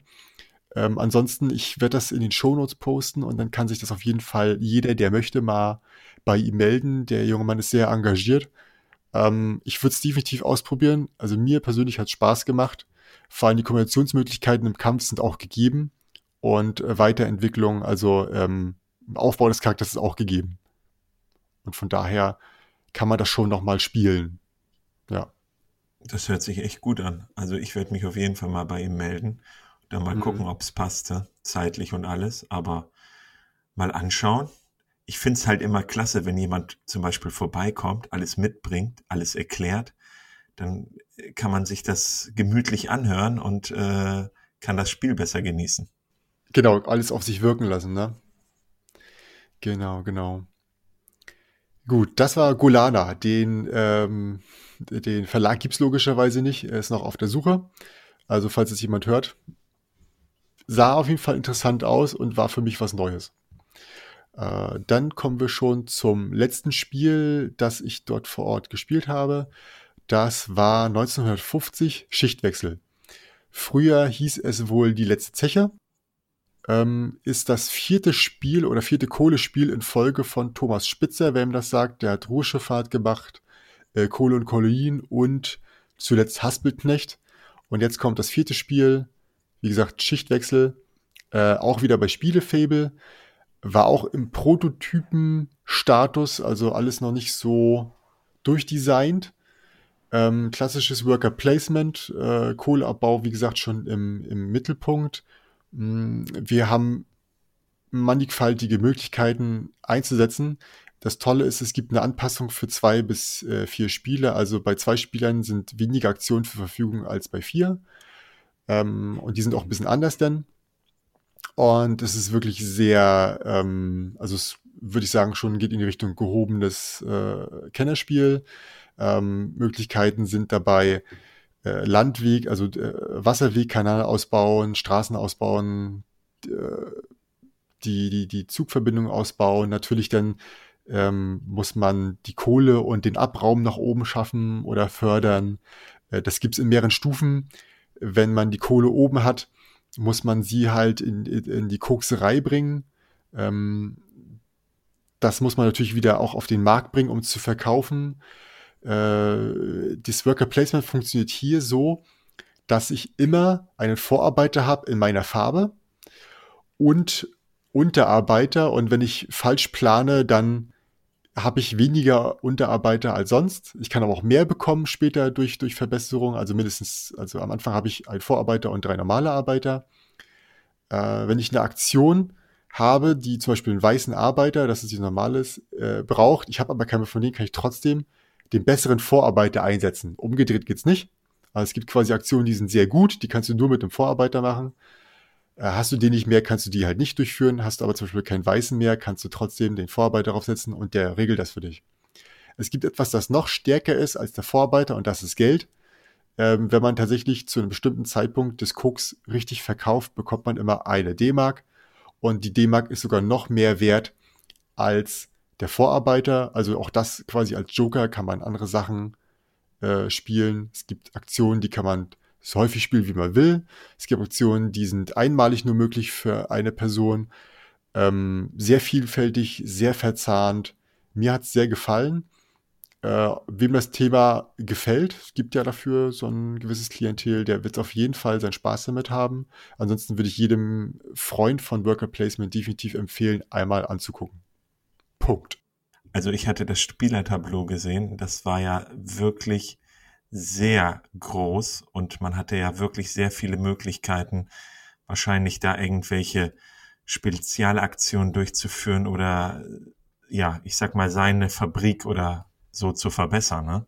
Ähm, ansonsten, ich werde das in den Shownotes posten und dann kann sich das auf jeden Fall jeder, der möchte, mal bei ihm melden. Der junge Mann ist sehr engagiert Ähm, ich würde es definitiv ausprobieren. Also mir persönlich hat es Spaß gemacht. Vor allem die Kombinationsmöglichkeiten im Kampf sind auch gegeben und äh, Weiterentwicklung, also ähm, Aufbau des Charakters ist auch gegeben. Und von daher kann man das schon noch mal spielen. Ja. Das hört sich echt gut an. Also ich werde mich auf jeden Fall mal bei ihm melden. Dann mal mhm. gucken, ob es passte, zeitlich und alles. Aber mal anschauen. Ich finde es halt immer klasse, wenn jemand zum Beispiel vorbeikommt, alles mitbringt, alles erklärt. Dann kann man sich das gemütlich anhören und äh, kann das Spiel besser genießen. Genau, alles auf sich wirken lassen, ne? Genau, genau. Gut, das war Golana. Den, ähm, den Verlag gibt's logischerweise nicht. Er ist noch auf der Suche. Also, falls es jemand hört, sah auf jeden Fall interessant aus und war für mich was Neues. Äh, dann kommen wir schon zum letzten Spiel, das ich dort vor Ort gespielt habe. Das war 1950 Schichtwechsel. Früher hieß es wohl die letzte Zeche ähm, ist das vierte Spiel oder vierte Kohlespiel in Folge von Thomas Spitzer, wer ihm das sagt. Der hat Ruheschifffahrt gemacht, äh, Kohle und Kolonien und zuletzt Haspelknecht. Und jetzt kommt das vierte Spiel, wie gesagt, Schichtwechsel, äh, auch wieder bei Spielefable. War auch im Prototypen-Status, also alles noch nicht so durchdesignt. Ähm, klassisches Worker Placement, äh, Kohleabbau, wie gesagt, schon im, im Mittelpunkt. Mm, wir haben mannigfaltige Möglichkeiten einzusetzen. Das Tolle ist, es gibt eine Anpassung für zwei bis äh, vier Spiele. Also bei zwei Spielern sind weniger Aktionen zur Verfügung als bei vier. Ähm, und die sind auch ein bisschen anders denn. Und es ist wirklich sehr, ähm, also es würde ich sagen, schon geht in die Richtung gehobenes äh, Kennerspiel. Ähm, Möglichkeiten sind dabei, äh, Landweg, also äh, Wasserweg, Kanal ausbauen, Straßen ausbauen, äh, die, die, die Zugverbindung ausbauen. Natürlich dann ähm, muss man die Kohle und den Abraum nach oben schaffen oder fördern. Äh, das gibt's in mehreren Stufen. Wenn man die Kohle oben hat, muss man sie halt in, in die Kokserei bringen. Ähm, das muss man natürlich wieder auch auf den Markt bringen, um zu verkaufen. Äh, das Worker Placement funktioniert hier so, dass ich immer einen Vorarbeiter habe in meiner Farbe und Unterarbeiter und wenn ich falsch plane, dann habe ich weniger Unterarbeiter als sonst. Ich kann aber auch mehr bekommen später durch, durch Verbesserung. Also mindestens, also am Anfang habe ich einen Vorarbeiter und drei normale Arbeiter. Äh, wenn ich eine Aktion habe, die zum Beispiel einen weißen Arbeiter, das ist die normales, äh, braucht, ich habe aber keine von denen, kann ich trotzdem den besseren Vorarbeiter einsetzen. Umgedreht geht's nicht. Also es gibt quasi Aktionen, die sind sehr gut, die kannst du nur mit dem Vorarbeiter machen. Äh, hast du den nicht mehr, kannst du die halt nicht durchführen. Hast du aber zum Beispiel keinen Weißen mehr, kannst du trotzdem den Vorarbeiter draufsetzen und der regelt das für dich. Es gibt etwas, das noch stärker ist als der Vorarbeiter und das ist Geld. Ähm, wenn man tatsächlich zu einem bestimmten Zeitpunkt des Koks richtig verkauft, bekommt man immer eine D-Mark und die D-Mark ist sogar noch mehr wert als der Vorarbeiter, also auch das quasi als Joker kann man andere Sachen äh, spielen. Es gibt Aktionen, die kann man so häufig spielen, wie man will. Es gibt Aktionen, die sind einmalig nur möglich für eine Person. Ähm, sehr vielfältig, sehr verzahnt. Mir hat's sehr gefallen. Äh, wem das Thema gefällt, es gibt ja dafür so ein gewisses Klientel, der wird auf jeden Fall seinen Spaß damit haben. Ansonsten würde ich jedem Freund von Worker Placement definitiv empfehlen, einmal anzugucken. Punkt. Also ich hatte das Spielertableau gesehen. Das war ja wirklich sehr groß und man hatte ja wirklich sehr viele Möglichkeiten, wahrscheinlich da irgendwelche Spezialaktionen durchzuführen oder ja, ich sag mal, seine Fabrik oder so zu verbessern, ne?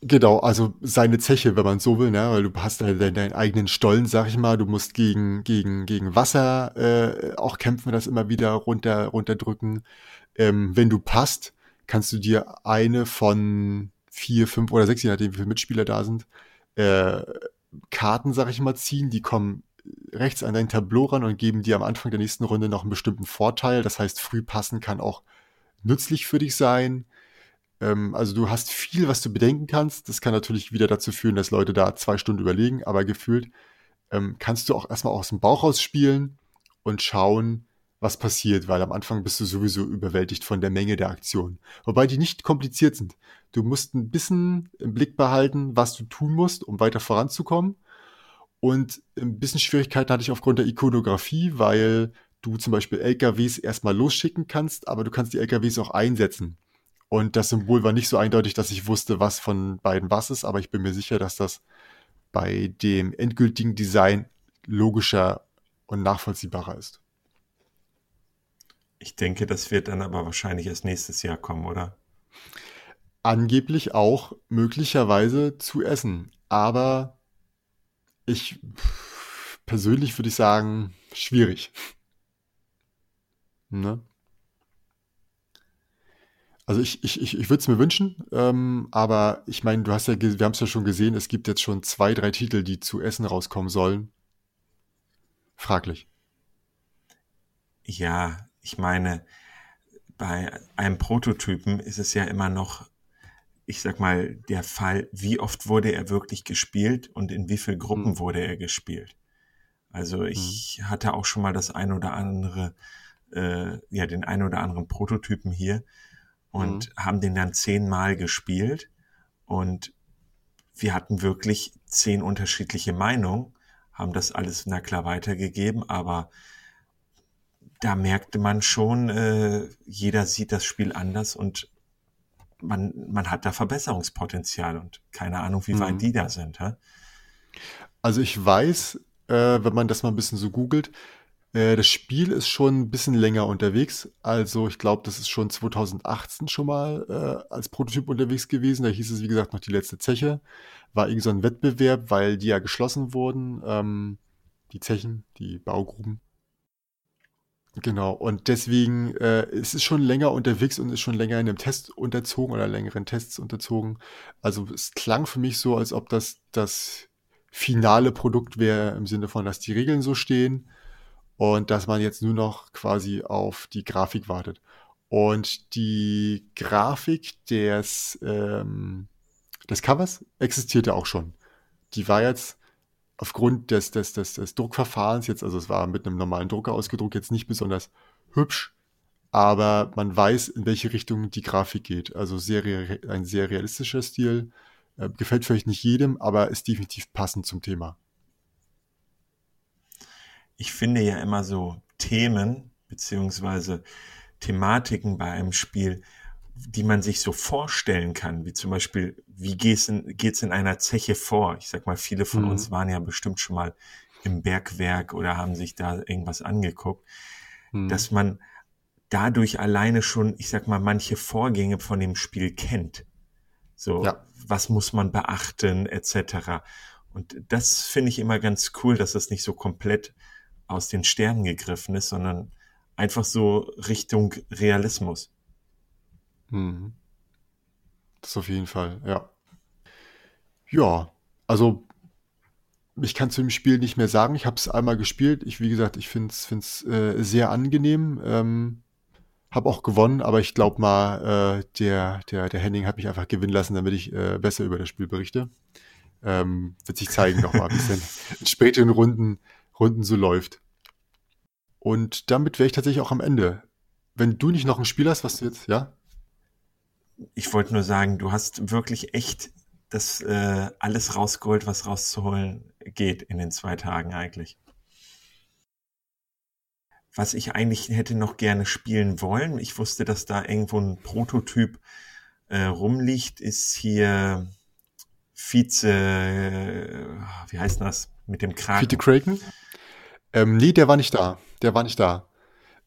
Genau, also seine Zeche, wenn man so will, ne? weil du hast deinen, deinen eigenen Stollen, sag ich mal, du musst gegen, gegen, gegen Wasser äh, auch kämpfen, das immer wieder runter, runterdrücken. Ähm, wenn du passt, kannst du dir eine von vier, fünf oder sechs, je nachdem, wie viele Mitspieler da sind, äh, Karten, sag ich mal, ziehen. Die kommen rechts an dein Tableau ran und geben dir am Anfang der nächsten Runde noch einen bestimmten Vorteil. Das heißt, früh passen kann auch nützlich für dich sein. Ähm, also du hast viel, was du bedenken kannst. Das kann natürlich wieder dazu führen, dass Leute da zwei Stunden überlegen, aber gefühlt ähm, kannst du auch erstmal aus dem Bauch raus spielen und schauen, was passiert, weil am Anfang bist du sowieso überwältigt von der Menge der Aktionen. Wobei die nicht kompliziert sind. Du musst ein bisschen im Blick behalten, was du tun musst, um weiter voranzukommen. Und ein bisschen Schwierigkeiten hatte ich aufgrund der Ikonografie, weil du zum Beispiel LKWs erstmal losschicken kannst, aber du kannst die LKWs auch einsetzen. Und das Symbol war nicht so eindeutig, dass ich wusste, was von beiden was ist, aber ich bin mir sicher, dass das bei dem endgültigen Design logischer und nachvollziehbarer ist. Ich denke, das wird dann aber wahrscheinlich erst nächstes Jahr kommen, oder? Angeblich auch möglicherweise zu essen. Aber ich persönlich würde ich sagen, schwierig. Ne? Also ich, ich, ich, ich würde es mir wünschen, ähm, aber ich meine, du hast ja, wir haben es ja schon gesehen, es gibt jetzt schon zwei, drei Titel, die zu Essen rauskommen sollen. Fraglich. Ja, ich meine, bei einem Prototypen ist es ja immer noch, ich sag mal, der Fall, wie oft wurde er wirklich gespielt und in wie vielen Gruppen mhm. wurde er gespielt. Also ich mhm. hatte auch schon mal das ein oder andere, äh, ja, den ein oder anderen Prototypen hier und mhm. haben den dann zehnmal gespielt und wir hatten wirklich zehn unterschiedliche Meinungen, haben das alles na klar weitergegeben, aber da merkte man schon, äh, jeder sieht das Spiel anders und man, man hat da Verbesserungspotenzial und keine Ahnung, wie weit mhm. die da sind. Hä? Also ich weiß, äh, wenn man das mal ein bisschen so googelt, äh, das Spiel ist schon ein bisschen länger unterwegs. Also ich glaube, das ist schon 2018 schon mal äh, als Prototyp unterwegs gewesen. Da hieß es, wie gesagt, noch die letzte Zeche. War irgendwie so ein Wettbewerb, weil die ja geschlossen wurden. Ähm, die Zechen, die Baugruben. Genau, und deswegen äh, es ist schon länger unterwegs und ist schon länger in einem Test unterzogen oder längeren Tests unterzogen. Also es klang für mich so, als ob das das finale Produkt wäre im Sinne von, dass die Regeln so stehen und dass man jetzt nur noch quasi auf die Grafik wartet. Und die Grafik des, ähm, des Covers existierte auch schon. Die war jetzt aufgrund des, des, des, des Druckverfahrens jetzt, also es war mit einem normalen Drucker ausgedruckt, jetzt nicht besonders hübsch, aber man weiß, in welche Richtung die Grafik geht. Also sehr, ein sehr realistischer Stil. Äh, gefällt vielleicht nicht jedem, aber ist definitiv passend zum Thema. Ich finde ja immer so Themen beziehungsweise Thematiken bei einem Spiel die man sich so vorstellen kann, wie zum Beispiel, wie geht's in, geht's in einer Zeche vor? Ich sag mal, viele von mhm. uns waren ja bestimmt schon mal im Bergwerk oder haben sich da irgendwas angeguckt, mhm. dass man dadurch alleine schon, ich sag mal, manche Vorgänge von dem Spiel kennt. So, ja. was muss man beachten, etc. Und das finde ich immer ganz cool, dass das nicht so komplett aus den Sternen gegriffen ist, sondern einfach so Richtung Realismus. Mhm. Das auf jeden Fall, ja. Ja, also ich kann zu dem Spiel nicht mehr sagen. Ich habe es einmal gespielt. Ich, wie gesagt, ich finde es äh, sehr angenehm. Ähm, habe auch gewonnen, aber ich glaube mal, äh, der, der, der Henning hat mich einfach gewinnen lassen, damit ich äh, besser über das Spiel berichte. Ähm, wird sich zeigen nochmal, wie es in späteren Runden, Runden so läuft. Und damit wäre ich tatsächlich auch am Ende. Wenn du nicht noch ein Spiel hast, was du jetzt, ja? Ich wollte nur sagen, du hast wirklich echt das äh, alles rausgeholt, was rauszuholen geht in den zwei Tagen eigentlich. Was ich eigentlich hätte noch gerne spielen wollen, ich wusste, dass da irgendwo ein Prototyp äh, rumliegt, ist hier Vize, äh, wie heißt das, mit dem Kraken? Vize Kraken? Ähm, nee, der war nicht da. Der war nicht da.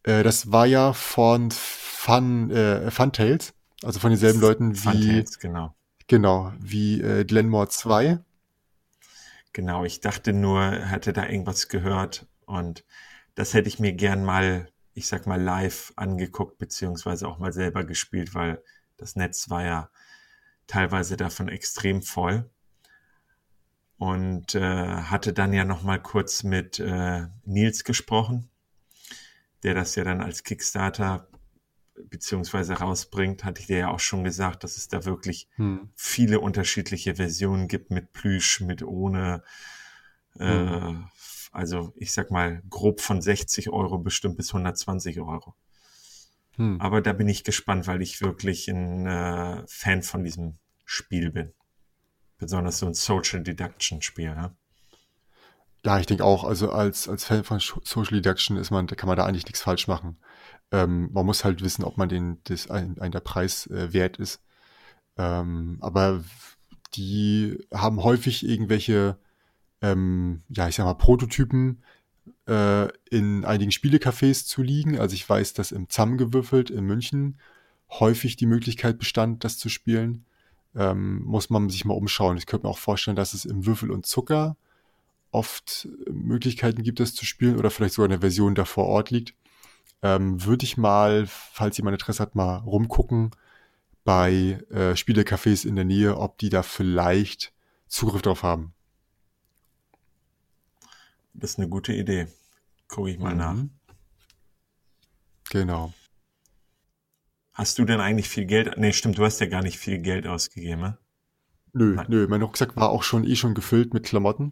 Äh, das war ja von Fun, äh, Fun Tales. Also von denselben Leuten wie. Funtails, genau. Genau, wie äh, Glenmore 2. Genau, ich dachte nur, hätte da irgendwas gehört und das hätte ich mir gern mal, ich sag mal, live angeguckt, beziehungsweise auch mal selber gespielt, weil das Netz war ja teilweise davon extrem voll. Und äh, hatte dann ja noch mal kurz mit äh, Nils gesprochen, der das ja dann als Kickstarter beziehungsweise rausbringt, hatte ich dir ja auch schon gesagt, dass es da wirklich hm. viele unterschiedliche Versionen gibt mit Plüsch, mit ohne, äh, hm. Also ich sag mal grob von 60 Euro bestimmt bis 120 Euro. Hm. Aber da bin ich gespannt, weil ich wirklich ein äh, Fan von diesem Spiel bin. Besonders so ein Social Deduction Spiel. Ja? Ja, ich denke auch, also als, als Fan von Social Deduction ist man, kann man da eigentlich nichts falsch machen. Ähm, man muss halt wissen, ob man den, das ein, ein der Preis äh, wert ist. Ähm, aber die haben häufig irgendwelche, ähm, ja, ich sag mal, Prototypen äh, in einigen Spielecafés zu liegen. Also ich weiß, dass im ZAM gewürfelt in München häufig die Möglichkeit bestand, das zu spielen. Ähm, muss man sich mal umschauen. Ich könnte mir auch vorstellen, dass es im Würfel und Zucker oft Möglichkeiten gibt, das zu spielen oder vielleicht sogar eine Version da vor Ort liegt. Ähm, Würde ich mal, falls jemand Interesse hat, mal rumgucken bei äh, Spielecafés in der Nähe, ob die da vielleicht Zugriff drauf haben. Das ist eine gute Idee. Gucke ich mal mhm. nach. Genau. Hast du denn eigentlich viel Geld? Nee, stimmt, du hast ja gar nicht viel Geld ausgegeben, ne? Nö, Nein. nö, mein Rucksack war auch schon eh schon gefüllt mit Klamotten.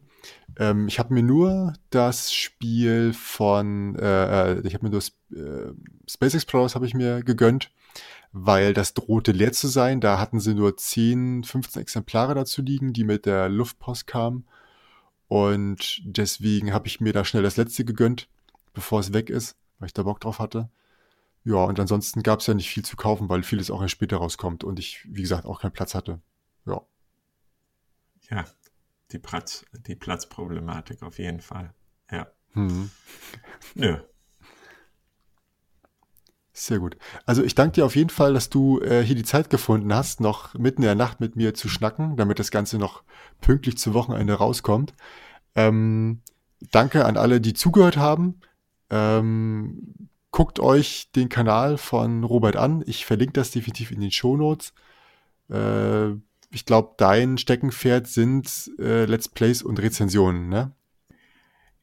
Ähm, ich habe mir nur das Spiel von, äh, äh ich habe mir das äh, Space Explorers habe ich mir gegönnt, weil das drohte leer zu sein. Da hatten sie nur 10, 15 Exemplare dazu liegen, die mit der Luftpost kamen. Und deswegen habe ich mir da schnell das letzte gegönnt, bevor es weg ist, weil ich da Bock drauf hatte. Ja, und ansonsten gab es ja nicht viel zu kaufen, weil vieles auch erst später rauskommt und ich, wie gesagt, auch keinen Platz hatte. Ja die, Platz, die Platzproblematik auf jeden Fall. Ja. Hm. Nö. Sehr gut. Also ich danke dir auf jeden Fall, dass du äh, hier die Zeit gefunden hast, noch mitten in der Nacht mit mir zu schnacken, damit das Ganze noch pünktlich zu Wochenende rauskommt. Ähm, danke an alle, die zugehört haben. Ähm, guckt euch den Kanal von Robert an. Ich verlinke das definitiv in den Show Notes. Äh, ich glaube, dein Steckenpferd sind äh, Let's Plays und Rezensionen, ne?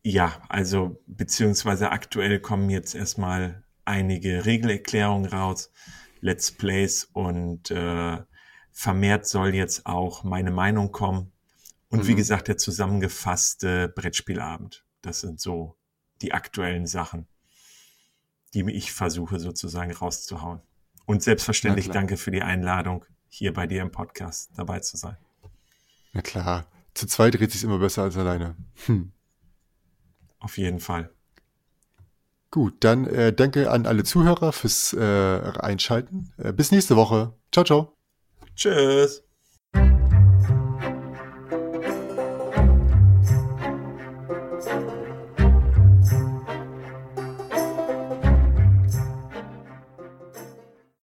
Ja, also beziehungsweise aktuell kommen jetzt erstmal einige Regelerklärungen raus, Let's Plays und äh, vermehrt soll jetzt auch meine Meinung kommen. Und mhm. wie gesagt, der zusammengefasste Brettspielabend. Das sind so die aktuellen Sachen, die ich versuche sozusagen rauszuhauen. Und selbstverständlich danke für die Einladung hier bei dir im Podcast dabei zu sein. Na klar, zu zweit dreht sich immer besser als alleine. Hm. Auf jeden Fall. Gut, dann äh, danke an alle Zuhörer fürs äh, Einschalten. Äh, bis nächste Woche. Ciao, ciao. Tschüss.